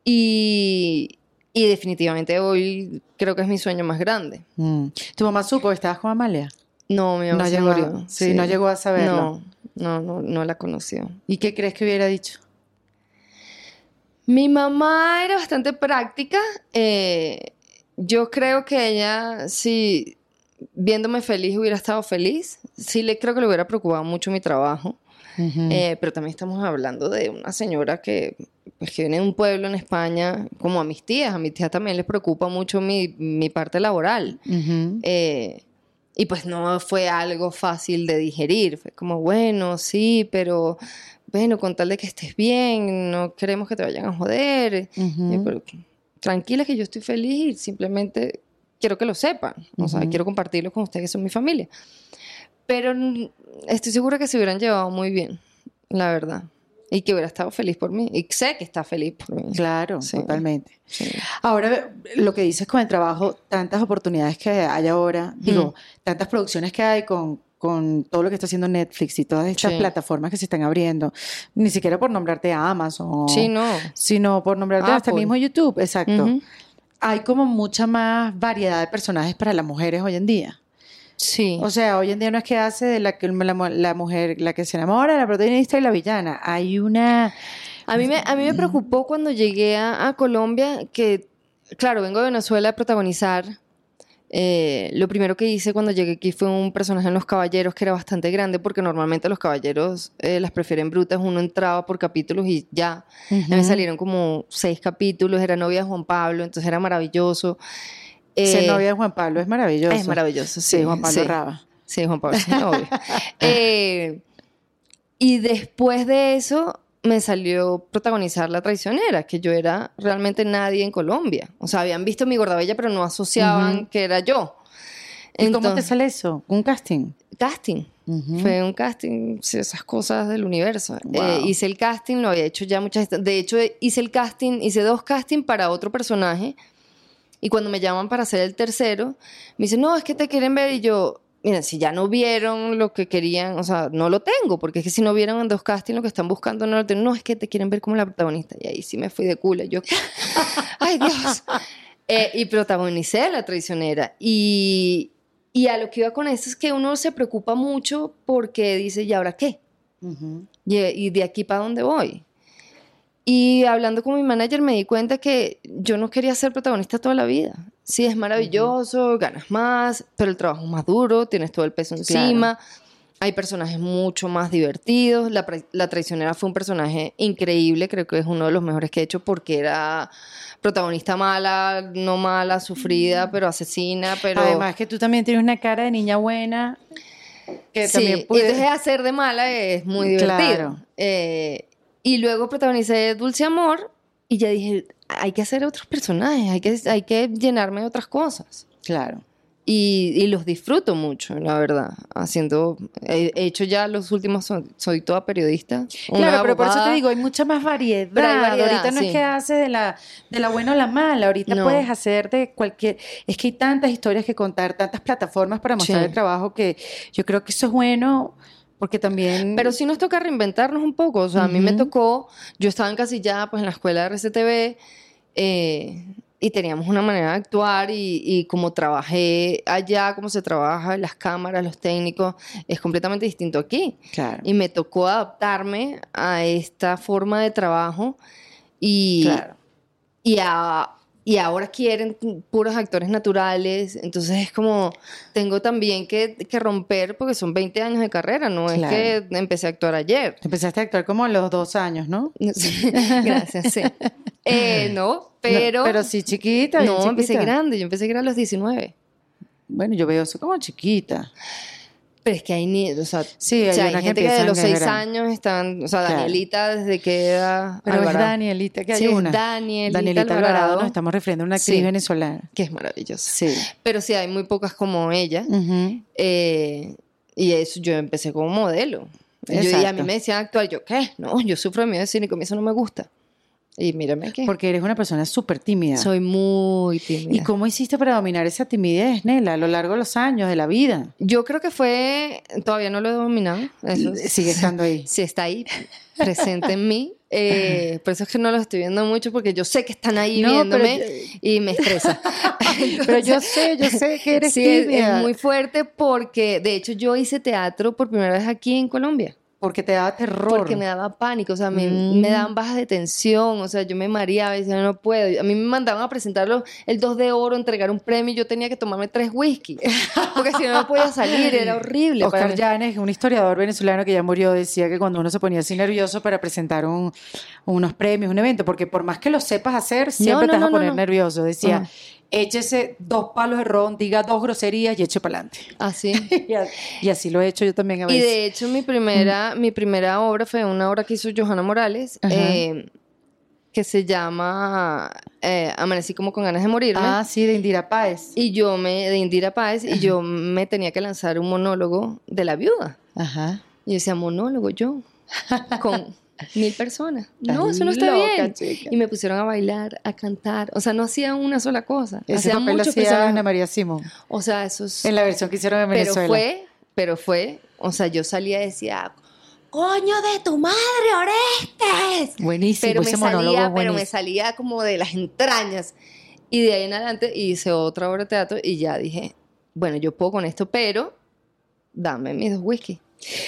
y, y definitivamente hoy creo que es mi sueño más grande. Mm. ¿Tu mamá supo que estabas con Amalia? No, mi mamá No se llegó a- murió. sí, no llegó a saberlo. No, no, no, no la conoció. ¿Y qué crees que hubiera dicho? Mi mamá era bastante práctica. eh, yo creo que ella, si viéndome feliz hubiera estado feliz, sí le creo que le hubiera preocupado mucho mi trabajo. Eh, pero también estamos hablando de una señora que pues que viene de un pueblo en España, como a mis tías, a mis tías también les preocupa mucho mi, mi parte laboral. Eh, y pues no fue algo fácil de digerir, fue como, bueno, sí, pero bueno, con tal de que estés bien, no queremos que te vayan a joder. pero, tranquila que yo estoy feliz y simplemente quiero que lo sepan, o sea, quiero compartirlo con ustedes que son mi familia. Pero estoy segura que se hubieran llevado muy bien, la verdad. Y que hubiera estado feliz por mí. Y sé que está feliz por mí. Claro, totalmente. Ahora, lo que dices con el trabajo, tantas oportunidades que hay ahora, digo, tantas producciones que hay con, con todo lo que está haciendo Netflix y todas estas plataformas que se están abriendo, ni siquiera por nombrarte a Amazon, sí, no. sino por nombrarte hasta mismo YouTube, exacto. Hay como mucha más variedad de personajes para las mujeres hoy en día. Sí. O sea, hoy en día no es que hace de la, la, mujer, la que se enamora, la protagonista y la villana. Hay una... A mí me, a mí me preocupó cuando llegué a, Colombia que, claro, vengo de Venezuela a protagonizar. Eh, lo primero que hice cuando llegué aquí fue un personaje en Los Caballeros que era bastante grande porque normalmente los caballeros eh, las prefieren brutas. Uno entraba por capítulos y ya. me salieron como seis capítulos. Era novia de Juan Pablo, entonces era maravilloso. Ser eh, novia de Juan Pablo es maravilloso. Es maravilloso, sí. Juan Pablo Raba. Sí, Juan Pablo es novio. Eh, y después de eso me salió protagonizar La Traicionera, que yo era realmente nadie en Colombia. O sea, habían visto mi gordabella, pero no asociaban que era yo. ¿Y cómo te sale eso? ¿Un casting? Casting. Fue un casting, esas cosas del universo. Eh, hice el casting, lo había hecho ya muchas De hecho, hice el casting, hice dos castings para otro personaje y cuando me llaman para hacer el tercero, me dicen, no, es que te quieren ver. Y yo, miren, si ya no vieron lo que querían, o sea, no lo tengo, porque es que si no vieron en dos castings lo que están buscando, no lo tengo. No, es que te quieren ver como la protagonista. Y ahí sí me fui de culo. Yo, ay Dios. Eh, y protagonicé La Traicionera. Y, y, a lo que iba con esto es que uno se preocupa mucho porque dice, ¿y ahora qué? y, y, de aquí para dónde voy? Y hablando con mi manager me di cuenta que yo no quería ser protagonista toda la vida. Sí, es maravilloso, ganas más, pero el trabajo es más duro, tienes todo el peso encima. Hay personajes mucho más divertidos. La, la, traicionera fue un personaje increíble, creo que es uno de los mejores que he hecho porque era protagonista mala, no mala, sufrida, pero asesina, pero... Además que tú también tienes una cara de niña buena. Que sí, también puede... y hacer de mala es muy divertido. Claro. Eh, y luego protagonicé Dulce Amor y ya dije, hay que hacer otros personajes, hay que, hay que llenarme de otras cosas. Claro. Y, los disfruto mucho, la verdad. Haciendo, he, hecho ya los últimos, soy, toda periodista. Claro, pero por eso te digo, hay mucha más variedad. ahorita no es que haces de la, de la buena o la mala, ahorita puedes hacer de cualquier... Es que hay tantas historias que contar, tantas plataformas para mostrar el trabajo que yo creo que eso es bueno porque también... Pero sí nos toca reinventarnos un poco. O sea, a mí me tocó, yo estaba encasillada pues en la escuela de RCTV eh, y teníamos una manera de actuar y, y, como trabajé allá, como se trabaja, las cámaras, los técnicos, es completamente distinto aquí. Claro. Y me tocó adaptarme a esta forma de trabajo y, claro. y a y ahora quieren puros actores naturales, entonces es como, tengo también que, que romper porque son 20 años de carrera, no es que empecé a actuar ayer. Empezaste a actuar como a los dos años, ¿no? Gracias, sí. Eh, no, pero... pero sí chiquita. No, empecé grande, yo empecé a los 19. Bueno, yo veo eso como chiquita. Pero es que hay ni, o sea, sí, hay, gente que, de los seis años están, o sea, Danielita desde que era Pero es Danielita, que hay sí, una. Danielita Alvarado. nos estamos refiriendo a una actriz venezolana. Que es maravillosa. Sí. Pero sí, hay muy pocas como ella. eh, y eso, yo empecé como modelo. Yo, y a mí me decían actuar, yo, ¿qué? No, yo sufro de miedo escénico, a mí eso no me gusta. Y mírame aquí. Porque eres una persona súper tímida. Soy muy tímida. ¿Y cómo hiciste para dominar esa timidez, Nela, a lo largo de los años de la vida? Yo creo que fue, todavía no lo he dominado. Sigue estando ahí. Sí, está ahí, presente en mí. Eh, por eso es que no los estoy viendo mucho, porque yo sé que están ahí viéndome y me estresa. pero yo sé, yo sé que eres sí, tímida. Es, es muy fuerte porque, de hecho, yo hice teatro por primera vez aquí en Colombia. Porque te daba terror. Porque me daba pánico, o sea, me, Mm. me daban bajas de tensión, o sea, yo me mareaba y decía, no puedo. A mí me mandaban a presentarlo el 2 de oro, entregar un premio y yo tenía que tomarme tres whisky, porque si no, no podía salir, era horrible. Oscar. Llanes, un historiador venezolano que ya murió, decía que cuando uno se ponía así nervioso para presentar un- unos premios, un evento, porque por más que lo sepas hacer, siempre no, te vas no, a no, poner no. nervioso. Decía, Ajá. Échese dos palos de ron, diga dos groserías y eche para adelante. Así. y, a- y así lo he hecho yo también a Y veces. de hecho, mi primera, mi primera obra fue una obra que hizo Johanna Morales, eh, que se llama eh, Amanecí como con ganas de morirme. ah, sí, de Indira Páez. Y yo me, de Indira Páez, y yo me tenía que lanzar un monólogo de la viuda. Ajá. Y decía, monólogo yo, con mil personas. No, eso no está loca, bien. chica. Y me pusieron a bailar, a cantar. O sea, no hacía una sola cosa. Ese hacía papel muchos hacía. Ana María Simón. O sea, eso es... En la versión que hicieron en Pero Venezuela. fue, pero fue, o sea, yo salía y decía, coño de tu madre, Orestes. Buenísimo, Pero me ese salía, es pero me buenísimo. salía como de las entrañas. Y de ahí en adelante hice otra obra de teatro y ya dije, bueno, yo puedo con esto, pero dame mis dos whisky.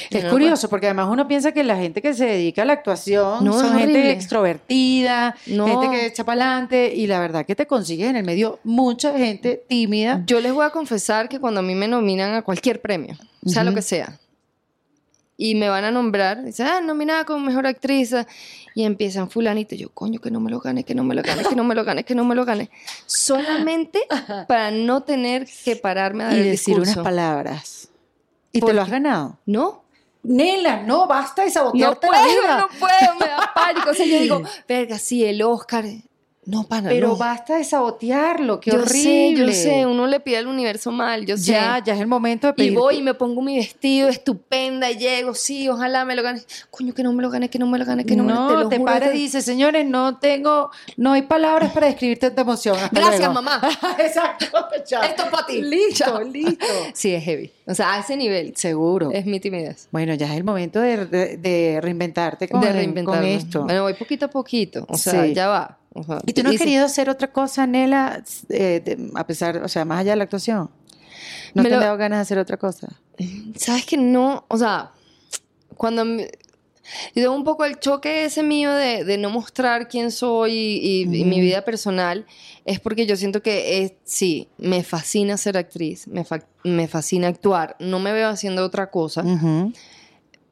Es No, curioso porque además uno piensa que la gente que se dedica a la actuación No, son es gente extrovertida, No. gente que echa para adelante y la verdad que te consigues en el medio mucha gente tímida. Yo les voy a confesar que cuando a mí me nominan a cualquier premio, sea lo que sea, y me van a nombrar, dicen, ah, nominada como mejor actriz, y empiezan fulanito, yo, coño, que no me lo gane, que no me lo gane, que no me lo gane, que no me lo gane, solamente para no tener que pararme a dar Y el decir unas palabras. ¿Y te lo has ganado? ¿No? Nela, no, basta de No sabotearte puedo, la vida. no puedo, me da pánico. O sea, yo digo, verga, sí, el Oscar. No, pana, Pero no. basta de sabotearlo, qué yo horrible. sé, yo sé, uno le pide al universo mal, yo sé. Ya, ya es el momento de Y pedir. voy y me pongo mi vestido estupenda y llego, sí, ojalá me lo gane. Coño, que no me lo gane, que no me lo gane, que no, me no, te lo te juro paras que- y dices, señores, no tengo, no hay palabras para describir tanta emoción. Hasta Gracias, luego". mamá. Exacto. chao. Esto es para ti. Listo, Chao. listo. Sí, es heavy. O sea, a ese nivel Seguro. es mi timidez. Bueno, ya es el momento de, de- de reinventarte con, de con esto. Bueno, voy poquito a poquito. O sea, Sí. ya va. O sea, ¿Y tú no has querido hacer otra cosa, Nela, eh, de- a pesar, o sea, más allá de la actuación? ¿No te han lo- dado ganas de hacer otra cosa? ¿Sabes que no? O sea, cuando me- y de un poco el choque ese mío de, de no mostrar quién soy y, y- y mi vida personal es porque yo siento que es, sí, me fascina ser actriz, me, fa- me fascina actuar, no me veo haciendo otra cosa, Ujú,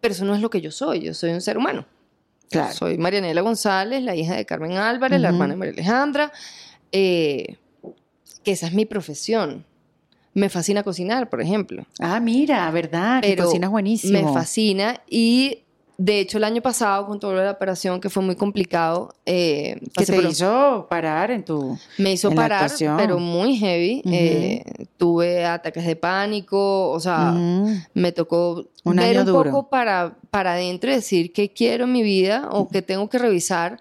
pero eso no es lo que yo soy, yo soy un ser humano. Claro. Soy Marianela González, la hija de Carmen Álvarez, la hermana de María Alejandra, eh, que esa es mi profesión. Me fascina cocinar, por ejemplo. Ah, mira, ¿verdad? Que Pero cocinas buenísimo. Me fascina y de hecho el año pasado con toda la operación que fue muy complicado, eh, Que te un- hizo parar en tu... me hizo parar, pero muy heavy. Ujú. Eh, tuve ataques de pánico, o sea, Ujú. me tocó Un ver año un duro. poco para, para adentro y decir qué quiero en mi vida o qué tengo que revisar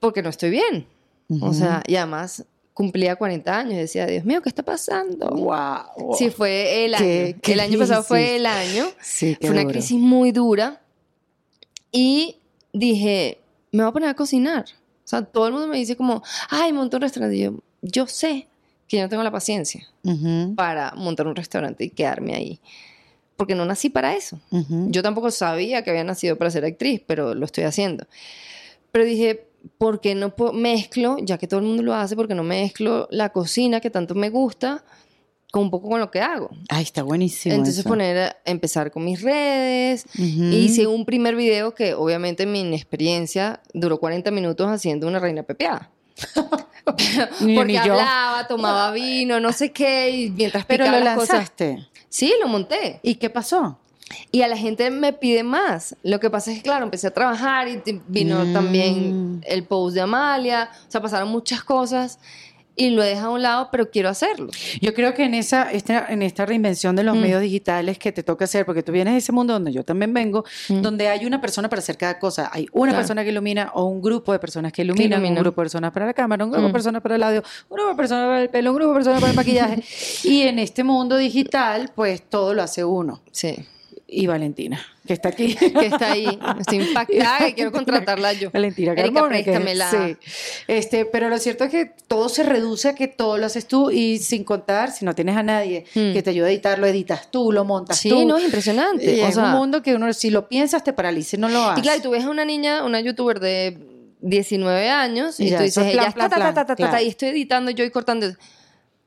porque no estoy bien. O Ujú. sea, y además cumplía 40 años y decía, Dios mío, ¿qué está pasando? Wow. Sí, fue el año. Qué el año pasado fue crisis. el año. Sí, qué Fue una duro. crisis muy dura. Y dije, me voy a poner a cocinar. O sea, todo el mundo me dice como, ay, monta un restaurante. Y yo, yo sé que yo no tengo la paciencia para montar un restaurante y quedarme ahí. Porque no nací para eso. Yo tampoco sabía que había nacido para ser actriz, pero lo estoy haciendo. Pero dije, ¿por qué no mezclo, ya que todo el mundo lo hace, porque no mezclo la cocina que tanto me gusta con un poco con lo que hago? Ay, está buenísimo Entonces eso. poner, a- empezar con mis redes. Ujú. Hice un primer video que obviamente mi inexperiencia duró 40 minutos haciendo una reina pepeada. Porque ni yo. hablaba, tomaba vino, no sé qué, y mientras Pero lo las cosas. lanzaste. Sí, lo monté. ¿Y qué pasó? Y a la gente me pide más. Lo que pasa es que, claro, empecé a trabajar y vino Mm. también el post de Amalia. O sea, pasaron muchas cosas y lo he dejado a un lado, pero quiero hacerlo. Yo creo que en esa, esta, en esta reinvención de los Mm. medios digitales que te toca hacer, porque tú vienes de ese mundo donde yo también vengo, Mm. donde hay una persona para hacer cada cosa. Hay una Claro. persona que ilumina o un grupo de personas que iluminan, un iluminan. grupo de personas para la cámara, un grupo de Mm. personas para el audio, un grupo de personas para el pelo, un grupo de personas para el maquillaje. y en este mundo digital, pues todo lo hace uno. Sí. Y Valentina, que está aquí. Que está ahí. Estoy impactada y quiero contratarla yo. Valentina Erika, Carmona, que- préstamela. sí. Este, pero lo cierto es que todo se reduce a que todo lo haces tú y sin contar, si no tienes a nadie Hmm. que te ayude a editar, lo editas tú, lo montas Sí, tú. no, es impresionante. Y O es sea, un mundo que uno, si lo piensas, te paraliza y no lo haces. Y claro, y tú ves a una niña, una youtuber de 19 años, y, Y tú dices, es plan, ella está, plan, ta, ta, plan, ta, ta, ta, claro. y estoy editando yo y cortando.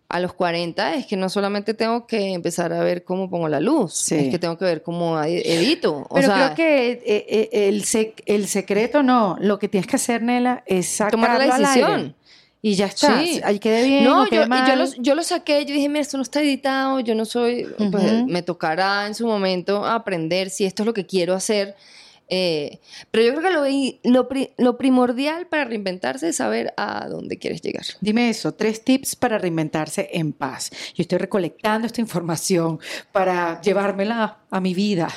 A los 40 es que no solamente tengo que empezar a ver cómo pongo la luz, Sí. es que tengo que ver cómo ed- edito. O Pero sea, creo que eh, eh, el, sec- el secreto no, lo que tienes que hacer, Nela, es Tomar la al aire. decisión. Y ya está. Sí. Ahí quede bien. No, yo, yo, lo, yo lo saqué, yo dije, mira, esto no está editado, yo no soy, pues me tocará en su momento aprender si esto es lo que quiero hacer. Eh, pero yo creo que lo, lo, pri- lo primordial para reinventarse es saber a dónde quieres llegar. Dime eso, tres tips para reinventarse en paz. Yo estoy recolectando esta información para llevármela a mi vida.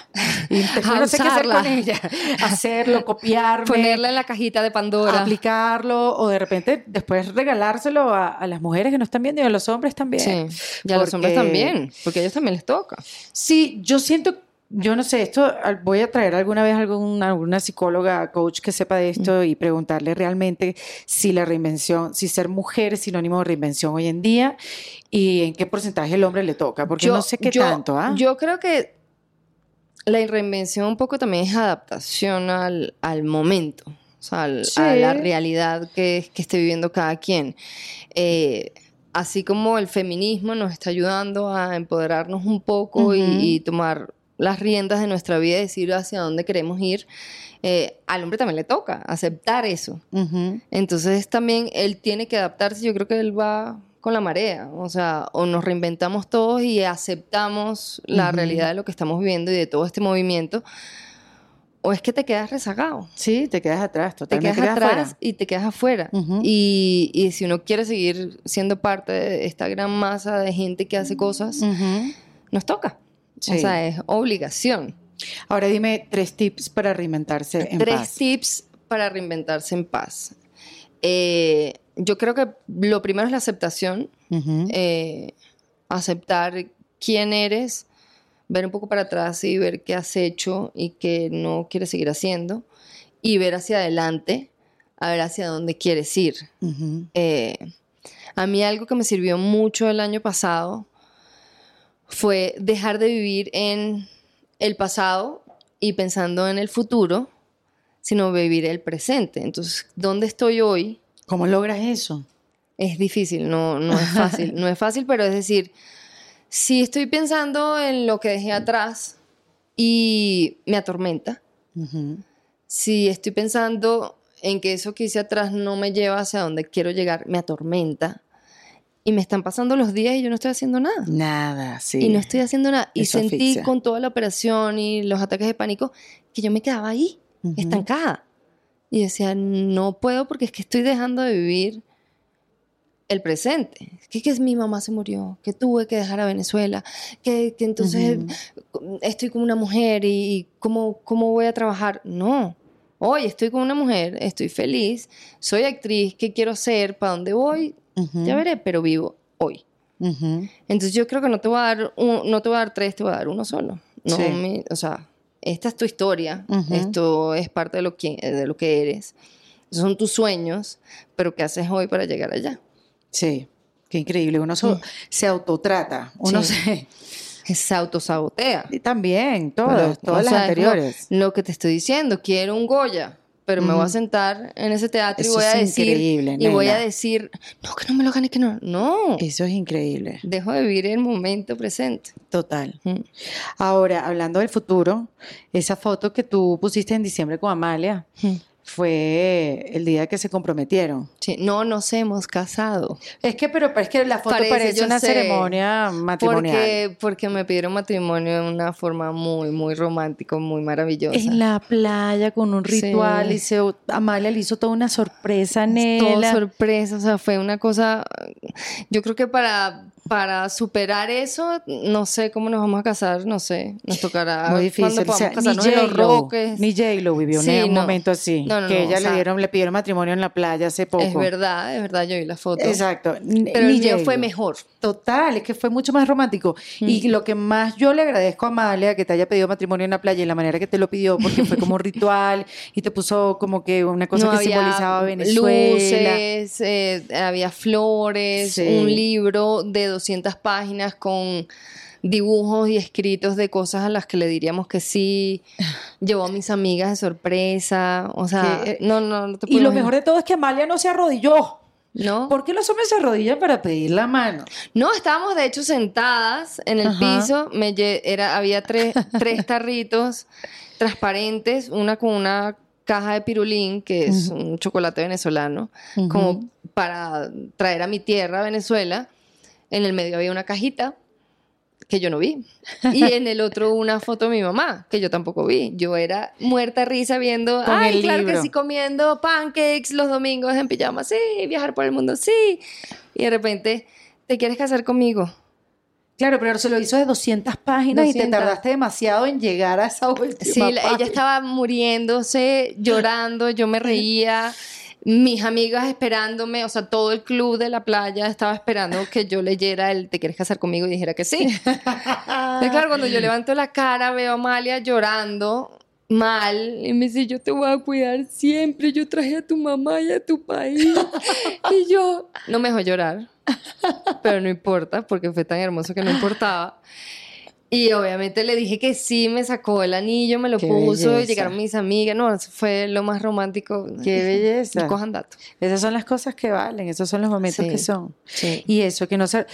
Y A no sé qué hacer con ella. Hacerlo, copiarme, Ponerla en la cajita de Pandora. aplicarlo o de repente después regalárselo a, a las mujeres que nos están viendo y a los hombres también. Sí, y a los hombres Porque- también, porque a ellos también les toca. Sí, yo siento, yo no sé, esto voy a traer alguna vez a algún, alguna psicóloga, coach que sepa de esto y preguntarle realmente si la reinvención, si ser mujer es sinónimo de reinvención hoy en día y en qué porcentaje el hombre le toca, porque no sé qué yo- tanto, ¿ah? Yo creo que la reinvención un poco también es adaptación al, al momento, o sea, al- Sí. a la realidad que, que esté viviendo cada quien. Eh, así como el feminismo nos está ayudando a empoderarnos un poco y, tomar las riendas de nuestra vida y decir hacia dónde queremos ir, eh, al hombre también le toca aceptar eso. Entonces también él tiene que adaptarse, yo creo que él va con la marea, o sea, o nos reinventamos todos y aceptamos la realidad de lo que estamos viviendo y de todo este movimiento, o es que te quedas rezagado, Sí, te quedas atrás, te quedas atrás afuera. y te quedas afuera. Y, y si uno quiere seguir siendo parte de esta gran masa de gente que hace cosas, nos toca. Sí. O sea, es obligación. Ahora dime tres tips para reinventarse en Tres paz. tips para reinventarse en paz. Eh, yo creo que lo primero es la aceptación, eh, aceptar quién eres, ver un poco para atrás y ver qué has hecho y qué no quieres seguir haciendo, y ver hacia adelante, a ver hacia dónde quieres ir. Eh, a mí algo que me sirvió mucho el año pasado fue dejar de vivir en el pasado y pensando en el futuro, sino vivir el presente. Entonces, ¿dónde estoy hoy? ¿Cómo logras eso? Es difícil, no, no es fácil, no es fácil, pero es decir, si estoy pensando en lo que dejé atrás y me atormenta, si estoy pensando en que eso que hice atrás no me lleva hacia donde quiero llegar, me atormenta. Y me están pasando los días y yo no estoy haciendo nada. Nada, sí. Y no estoy haciendo nada. Y Eso sentí asfixia. con toda la operación y los ataques de pánico que yo me quedaba ahí, Ujú. estancada. Y decía, no puedo porque es que estoy dejando de vivir el presente. Que, que mi mamá se murió, que tuve que dejar a Venezuela, que, que entonces estoy con una mujer y, y ¿cómo, cómo voy a trabajar. No, hoy estoy con una mujer, estoy feliz, soy actriz, ¿qué quiero hacer? ¿Para dónde voy? Ujú. Ya veré, pero vivo hoy. Ujú. Entonces yo creo que no te voy a dar, un- no te voy a dar tres, te voy a dar uno solo. No, Sí. mi- o sea, esta es tu historia, Ujú. esto es parte de lo, que, de lo que eres, Esos son tus sueños, pero ¿qué haces hoy para llegar allá? Sí, qué increíble. Uno so- Mm. se autotrata. Uno Sí. se... Se autosabotea. Y también, todas, Pero, todas o las sea, como anteriores. Lo que te estoy diciendo, quiero un Goya, pero me voy a sentar en ese teatro Eso y voy a decir increíble, y voy a decir, no, que no me lo gane, que no. No, Eso es increíble, dejo de vivir el momento presente. total. Mm. Ahora, hablando del futuro, esa foto que tú pusiste en diciembre con Amalia Mm. Fue el día que se comprometieron. Sí, no nos hemos casado. Es que, pero es que la foto Parece, parece, una sé. ceremonia matrimonial. Porque, porque me pidieron matrimonio de una forma muy, muy romántica, muy maravillosa. En la playa con un Sí. ritual y se, Amalia le hizo toda una sorpresa a Todo Nela. sorpresa, o sea, fue una cosa, yo creo que para para superar eso, no sé cómo nos vamos a casar, no sé, nos tocará Muy difícil. O sea, ni J-Lo, vivió Sí, un no. momento así. No, no, que ella sea, le dieron, le pidieron matrimonio en la playa hace poco. Es verdad, es verdad, yo vi la foto. Exacto. Pero ni el mío J-Lo. fue mejor. Total, es que fue mucho más romántico. Y Mm. lo que más yo le agradezco a Amalia, que te haya pedido matrimonio en la playa y la manera que te lo pidió, porque fue como un ritual y te puso como que una cosa que simbolizaba Venezuela. Luces, eh, había flores, Sí. un libro de 200 páginas con dibujos y escritos de cosas a las que le diríamos que sí. Llevó a mis amigas de sorpresa. O sea, Que, eh, no, no, no te Y puedo lo imaginar. mejor de todo es que Amalia no se arrodilló. ¿No? ¿Por qué los hombres se arrodillan para pedir la mano? No, estábamos de hecho sentadas en el Ajá. piso. Me era, había tres, tres tarritos transparentes, una con una caja de pirulín, que es un chocolate venezolano, como para traer a mi tierra, Venezuela. En el medio había una cajita que yo no vi. Y en el otro una foto de mi mamá, que yo tampoco vi. Yo era muerta risa viendo, Con ay, claro libro. que sí, comiendo pancakes los domingos en pijama, sí, viajar por el mundo, sí. Y de repente, ¿te quieres casar conmigo? Claro, pero se lo hizo de 200 páginas y te 200. tardaste demasiado en llegar a esa última Sí, la- ella estaba muriéndose, llorando, yo me reía. Mis amigas esperándome, o sea, todo el club de la playa estaba esperando que yo leyera el ¿Te quieres casar conmigo? y dijera que sí. Claro, cuando yo levanto la cara, veo a Amalia llorando mal y me dice, yo te voy a cuidar siempre, yo traje a tu mamá y a tu país. y yo, no me dejó llorar, pero no importa, porque fue tan hermoso que no importaba. Y obviamente le dije que sí, me sacó el anillo, me lo Qué puso, belleza. llegaron mis amigas, no, eso fue lo más romántico. Qué belleza. Cojan datos. Esas son las cosas que valen, esos son los momentos Sí. que son. Sí. Y eso, que no se,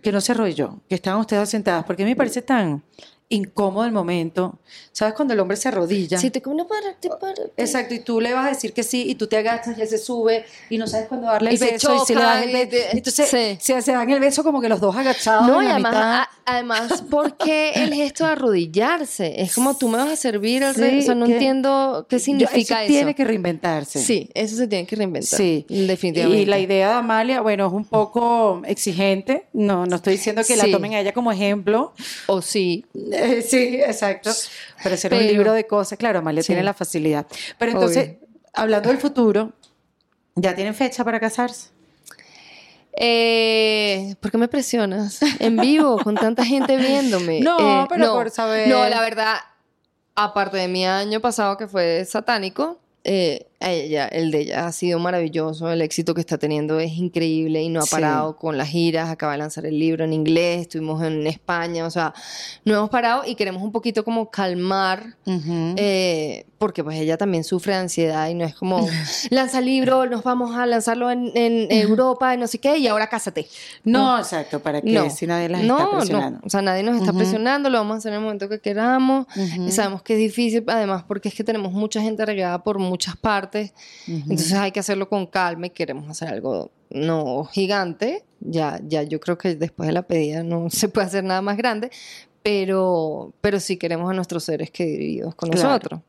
que no se arrodilló, que estaban ustedes sentadas, porque me parece tan incómodo el momento. ¿Sabes cuando el hombre se arrodilla? Si te come una parte, párate. Exacto, y tú le vas a decir que sí, y tú te agachas y él se sube, y no sabes cuándo darle Y el se beso, y si le das el y beso. Entonces, sí. se, se dan el beso como que los dos agachados No, en y la además, mitad. a- además, ¿por qué el gesto de arrodillarse? Es como tú me vas a servir el Sí, rey. O sea, no que- entiendo qué Yo- significa eso. tiene que reinventarse. Sí, eso se tiene que reinventar. Sí, definitivamente. Y la idea de Amalia, bueno, es un poco exigente. No, no estoy diciendo que Sí. la tomen a ella como ejemplo. O sí, Eh, sí, exacto. Pero hacer un Pero- libro de cosas, claro, Amalia Sí. tiene la facilidad. Pero entonces, Obvio. hablando del futuro, ¿ya tienen fecha para casarse? Eh, ¿Por qué me presionas? En vivo, con tanta gente viéndome. No, Eh, pero por saber. No, la verdad, aparte de mi año pasado que fue satánico, eh, ella, el de ella ha sido maravilloso. El éxito que está teniendo es increíble y no ha Sí. parado con las giras. Acaba de lanzar el libro en inglés, estuvimos en España, o sea, no hemos parado y queremos un poquito como calmar Ujú. eh, porque pues ella también sufre de ansiedad y no es como lanza el libro, nos vamos a lanzarlo en, en Europa y no sé qué y ahora cásate. no, exacto, para que No, si nadie las no, está no, presionando. o sea, nadie nos está Ujú. presionando, lo vamos a hacer en el momento que queramos. Ujú. Y sabemos que es difícil, además, porque es que tenemos mucha gente regada por muchas partes. Entonces hay que hacerlo con calma y queremos hacer algo no gigante. Ya, ya yo creo que después de la pedida no se puede hacer nada más grande, pero, pero sí queremos a nuestros seres queridos con Claro. nosotros.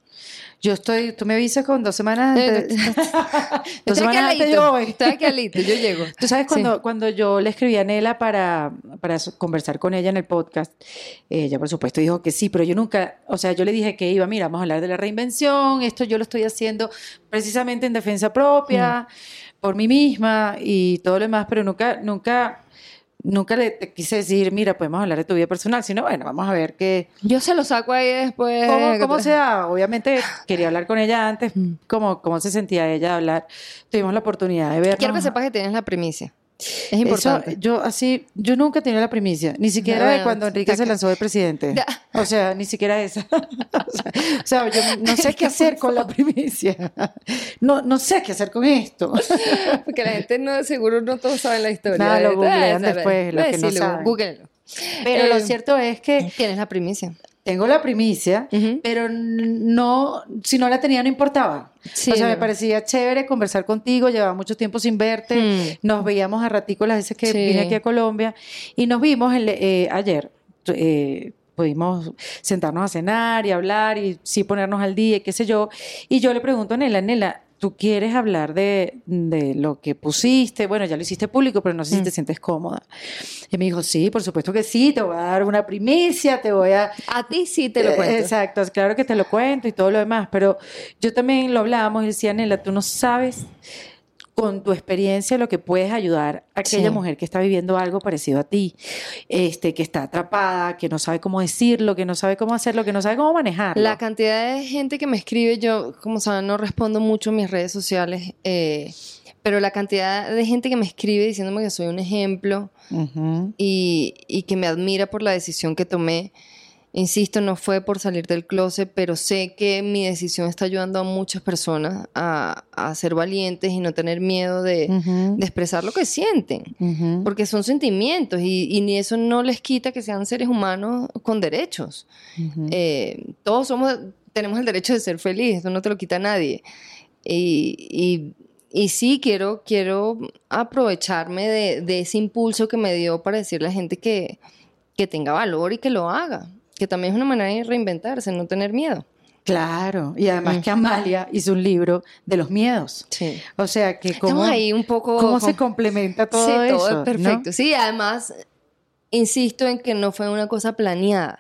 Yo estoy, tú me avisas con dos semanas antes. Eh, dos Estoy aquí semanas antes yo voy. estoy aquí al ladito, yo llego. Tú sabes, Sí. cuando, cuando yo le escribí a Nela para, para conversar con ella en el podcast, ella por supuesto dijo que sí, pero yo nunca, o sea, yo le dije que iba, mira, vamos a hablar de la reinvención, esto yo lo estoy haciendo precisamente en defensa propia, por mí misma y todo lo demás, pero nunca, nunca, nunca le te quise decir, mira, podemos hablar de tu vida personal, sino bueno, vamos a ver qué, Yo se lo saco ahí después. ¿Cómo, cómo se da? Obviamente quería hablar con ella antes, cómo, cómo se sentía ella hablar. Tuvimos la oportunidad de vernos. Quiero que sepas que tienes la primicia. Es Eso, importante. yo así, yo nunca tenía la primicia, ni siquiera de cuando Enrique se lanzó de presidente. O sea, ni siquiera esa. o, sea, o sea, yo no sé qué hacer con la primicia. No, no sé qué hacer con esto. Porque la gente no, seguro no todos saben la historia. Nada, lo Eh, googlean eh, después, eh, que no lo- saben. googleenlo. Pero Eh, lo cierto es que Tienes la primicia. Tengo la primicia, pero no, si no la tenía no importaba. Sí, o sea, me parecía chévere conversar contigo, llevaba mucho tiempo sin verte, Mm. nos veíamos a ratico las veces que Sí. vine aquí a Colombia y nos vimos el- eh, ayer. eh, pudimos sentarnos a cenar y hablar y sí ponernos al día y qué sé yo. Y yo le pregunto a Nela, Nela, tú quieres hablar de, de, lo que pusiste, bueno, ya lo hiciste público, pero no sé si te mm. sientes cómoda. Y me dijo, sí, por supuesto que sí, te voy a dar una primicia, te voy a... A ti sí te lo cuento. exacto, claro que te lo cuento y todo lo demás, pero yo también lo hablábamos y decía, Nela, tú no sabes con tu experiencia lo que puedes ayudar a aquella mujer que está viviendo algo parecido a ti, este, que está atrapada, que no sabe cómo decirlo, que no sabe cómo hacerlo, que no sabe cómo manejarlo. La cantidad de gente que me escribe, yo, como saben, no respondo mucho en mis redes sociales, eh, pero la cantidad de gente que me escribe diciéndome que soy un ejemplo y, y que me admira por la decisión que tomé. Insisto, no fue por salir del closet, pero sé que mi decisión está ayudando a muchas personas a, ser valientes y no tener miedo de, expresar lo que sienten, porque son sentimientos y, ni eso no les quita que sean seres humanos con derechos. Eh, todos somos, tenemos el derecho de ser felices, eso no te lo quita nadie. Y, sí, quiero, quiero aprovecharme de, ese impulso que me dio para decirle a la gente que, que tenga valor y que lo haga que también es una manera de reinventarse, no tener miedo. Claro, y además que Amalia hizo un libro de los miedos. Sí. O sea, que cómo, ahí un poco, cómo se complementa todo sí, eso. Todo es perfecto. Sí, además, insisto en que no fue una cosa planeada.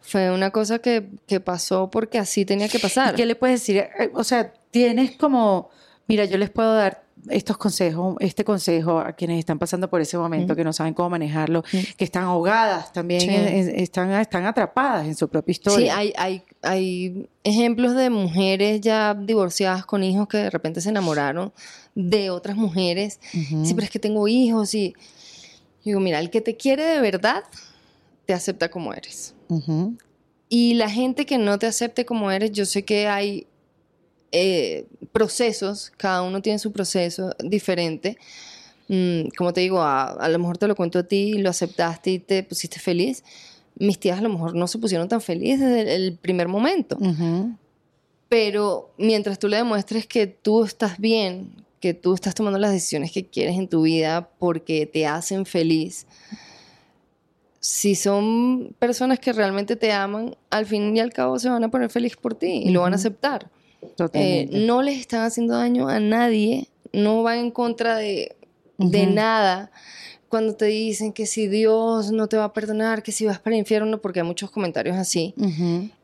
Fue una cosa que, que, pasó porque así tenía que pasar. ¿Qué le puedes decir? Eh, o sea, tienes como, mira, yo les puedo dar estos consejos, este consejo a quienes están pasando por ese momento, que no saben cómo manejarlo, que están ahogadas también, están, están atrapadas en su propia historia. Sí, hay, hay, hay ejemplos de mujeres ya divorciadas con hijos que de repente se enamoraron de otras mujeres. Sí, pero es que tengo hijos y digo, mira, el que te quiere de verdad te acepta como eres. Y la gente que no te acepte como eres, yo sé que hay eh, procesos, cada uno tiene su proceso diferente. Mm, como te digo, a, lo mejor te lo cuento a ti, lo aceptaste y te pusiste feliz. Mis tías a lo mejor no se pusieron tan felices desde el primer momento. Pero mientras tú le demuestres que tú estás bien, que tú estás tomando las decisiones que quieres en tu vida porque te hacen feliz, si son personas que realmente te aman, al fin y al cabo se van a poner feliz por ti y lo van a aceptar. Eh, no les están haciendo daño a nadie, no van en contra de, nada. Cuando te dicen que si Dios no te va a perdonar, que si vas para el infierno, porque hay muchos comentarios así.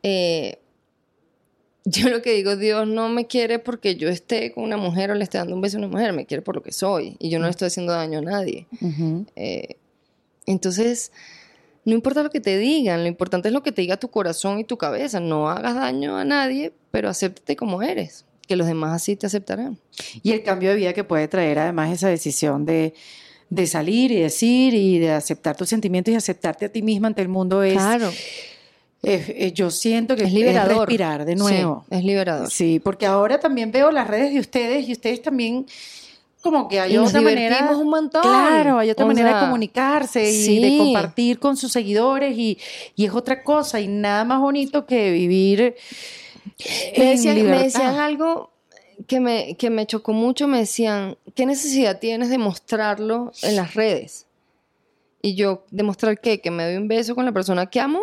Eh, yo lo que digo, Dios no me quiere porque yo esté con una mujer o le esté dando un beso a una mujer, me quiere por lo que soy y yo no le estoy haciendo daño a nadie. Eh, entonces, no importa lo que te digan, lo importante es lo que te diga tu corazón y tu cabeza. No hagas daño a nadie, pero acéptate como eres, que los demás así te aceptarán. Y el cambio de vida que puede traer además esa decisión de, salir y decir y de aceptar tus sentimientos y aceptarte a ti misma ante el mundo es... Claro. yo siento que es liberador. Es respirar de nuevo. es liberador. Sí, porque ahora también veo las redes de ustedes y ustedes también como que hay otra manera. un montón. Claro, hay otra manera de comunicarse y de compartir con sus seguidores y, es otra cosa y nada más bonito que vivir. Me decían, me decían algo que me, que me chocó mucho, me decían, ¿qué necesidad tienes de mostrarlo en las redes? Y yo, ¿demostrar qué? ¿Que me doy un beso con la persona que amo?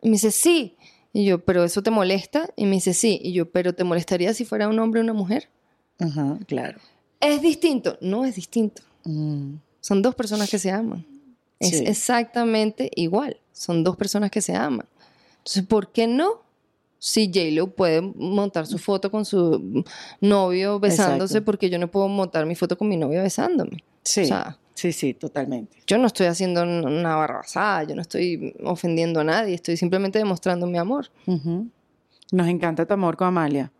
Y me dice, sí. Y yo, ¿pero eso te molesta? Y me dice, sí. Y yo, ¿pero te molestaría si fuera un hombre o una mujer? Ajá, claro. ¿Es distinto? No es distinto. Mm. Son dos personas que se aman. Es exactamente igual. Son dos personas que se aman. Entonces, ¿por qué no? Si J-Lo puede montar su foto con su novio besándose, porque yo no puedo montar mi foto con mi novio besándome. Sí. sí, sí, totalmente. Yo no estoy haciendo una barrabasada, yo no estoy ofendiendo a nadie, estoy simplemente demostrando mi amor. Nos encanta tu amor con Amalia.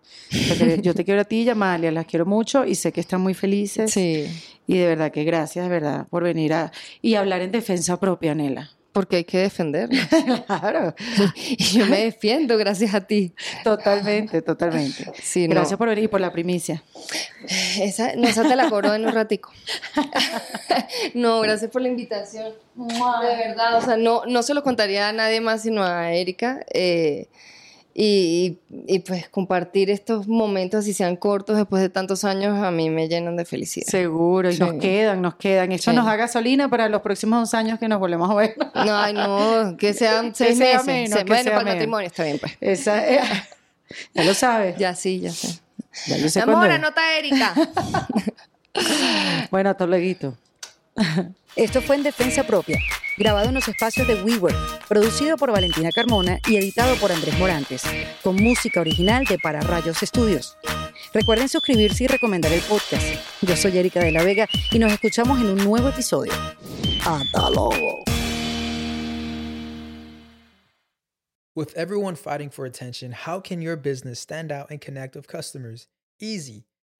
Yo te quiero a ti y a Amalia, las quiero mucho y sé que están muy felices. Sí. Y de verdad que gracias, de verdad, por venir a y hablar en defensa propia, Nela. Porque hay que defenderla. claro. Y yo me defiendo gracias a ti. Totalmente, totalmente. Sí, gracias por venir y por la primicia. Esa, no, esa te la cobro en un ratico. no, gracias por la invitación. De verdad, o sea, no, no se lo contaría a nadie más sino a Erika. Eh, y, pues compartir estos momentos, así sean cortos, después de tantos años, a mí me llenan de felicidad. Seguro, y nos quedan, nos quedan. Eso nos da gasolina para los próximos dos años que nos volvemos a ver. No, ay, no, que sean seis meses. bueno, para el matrimonio está bien, pues. Esa, eh, ya lo sabes. Ya sí, ya sé. Ya yo sé Amor, anota Erika. Bueno, hasta luego. Esto fue en Defensa Propia, grabado en los espacios de WeWork, producido por Valentina Carmona y editado por Andrés Morantes, con música original de Para Rayos Estudios. Recuerden suscribirse y recomendar el podcast. Yo soy Erika de la Vega y nos escuchamos en un nuevo episodio. Hasta luego. With everyone fighting for attention, how can your business stand out and connect with customers? Easy.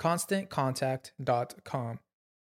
ConstantContact.com.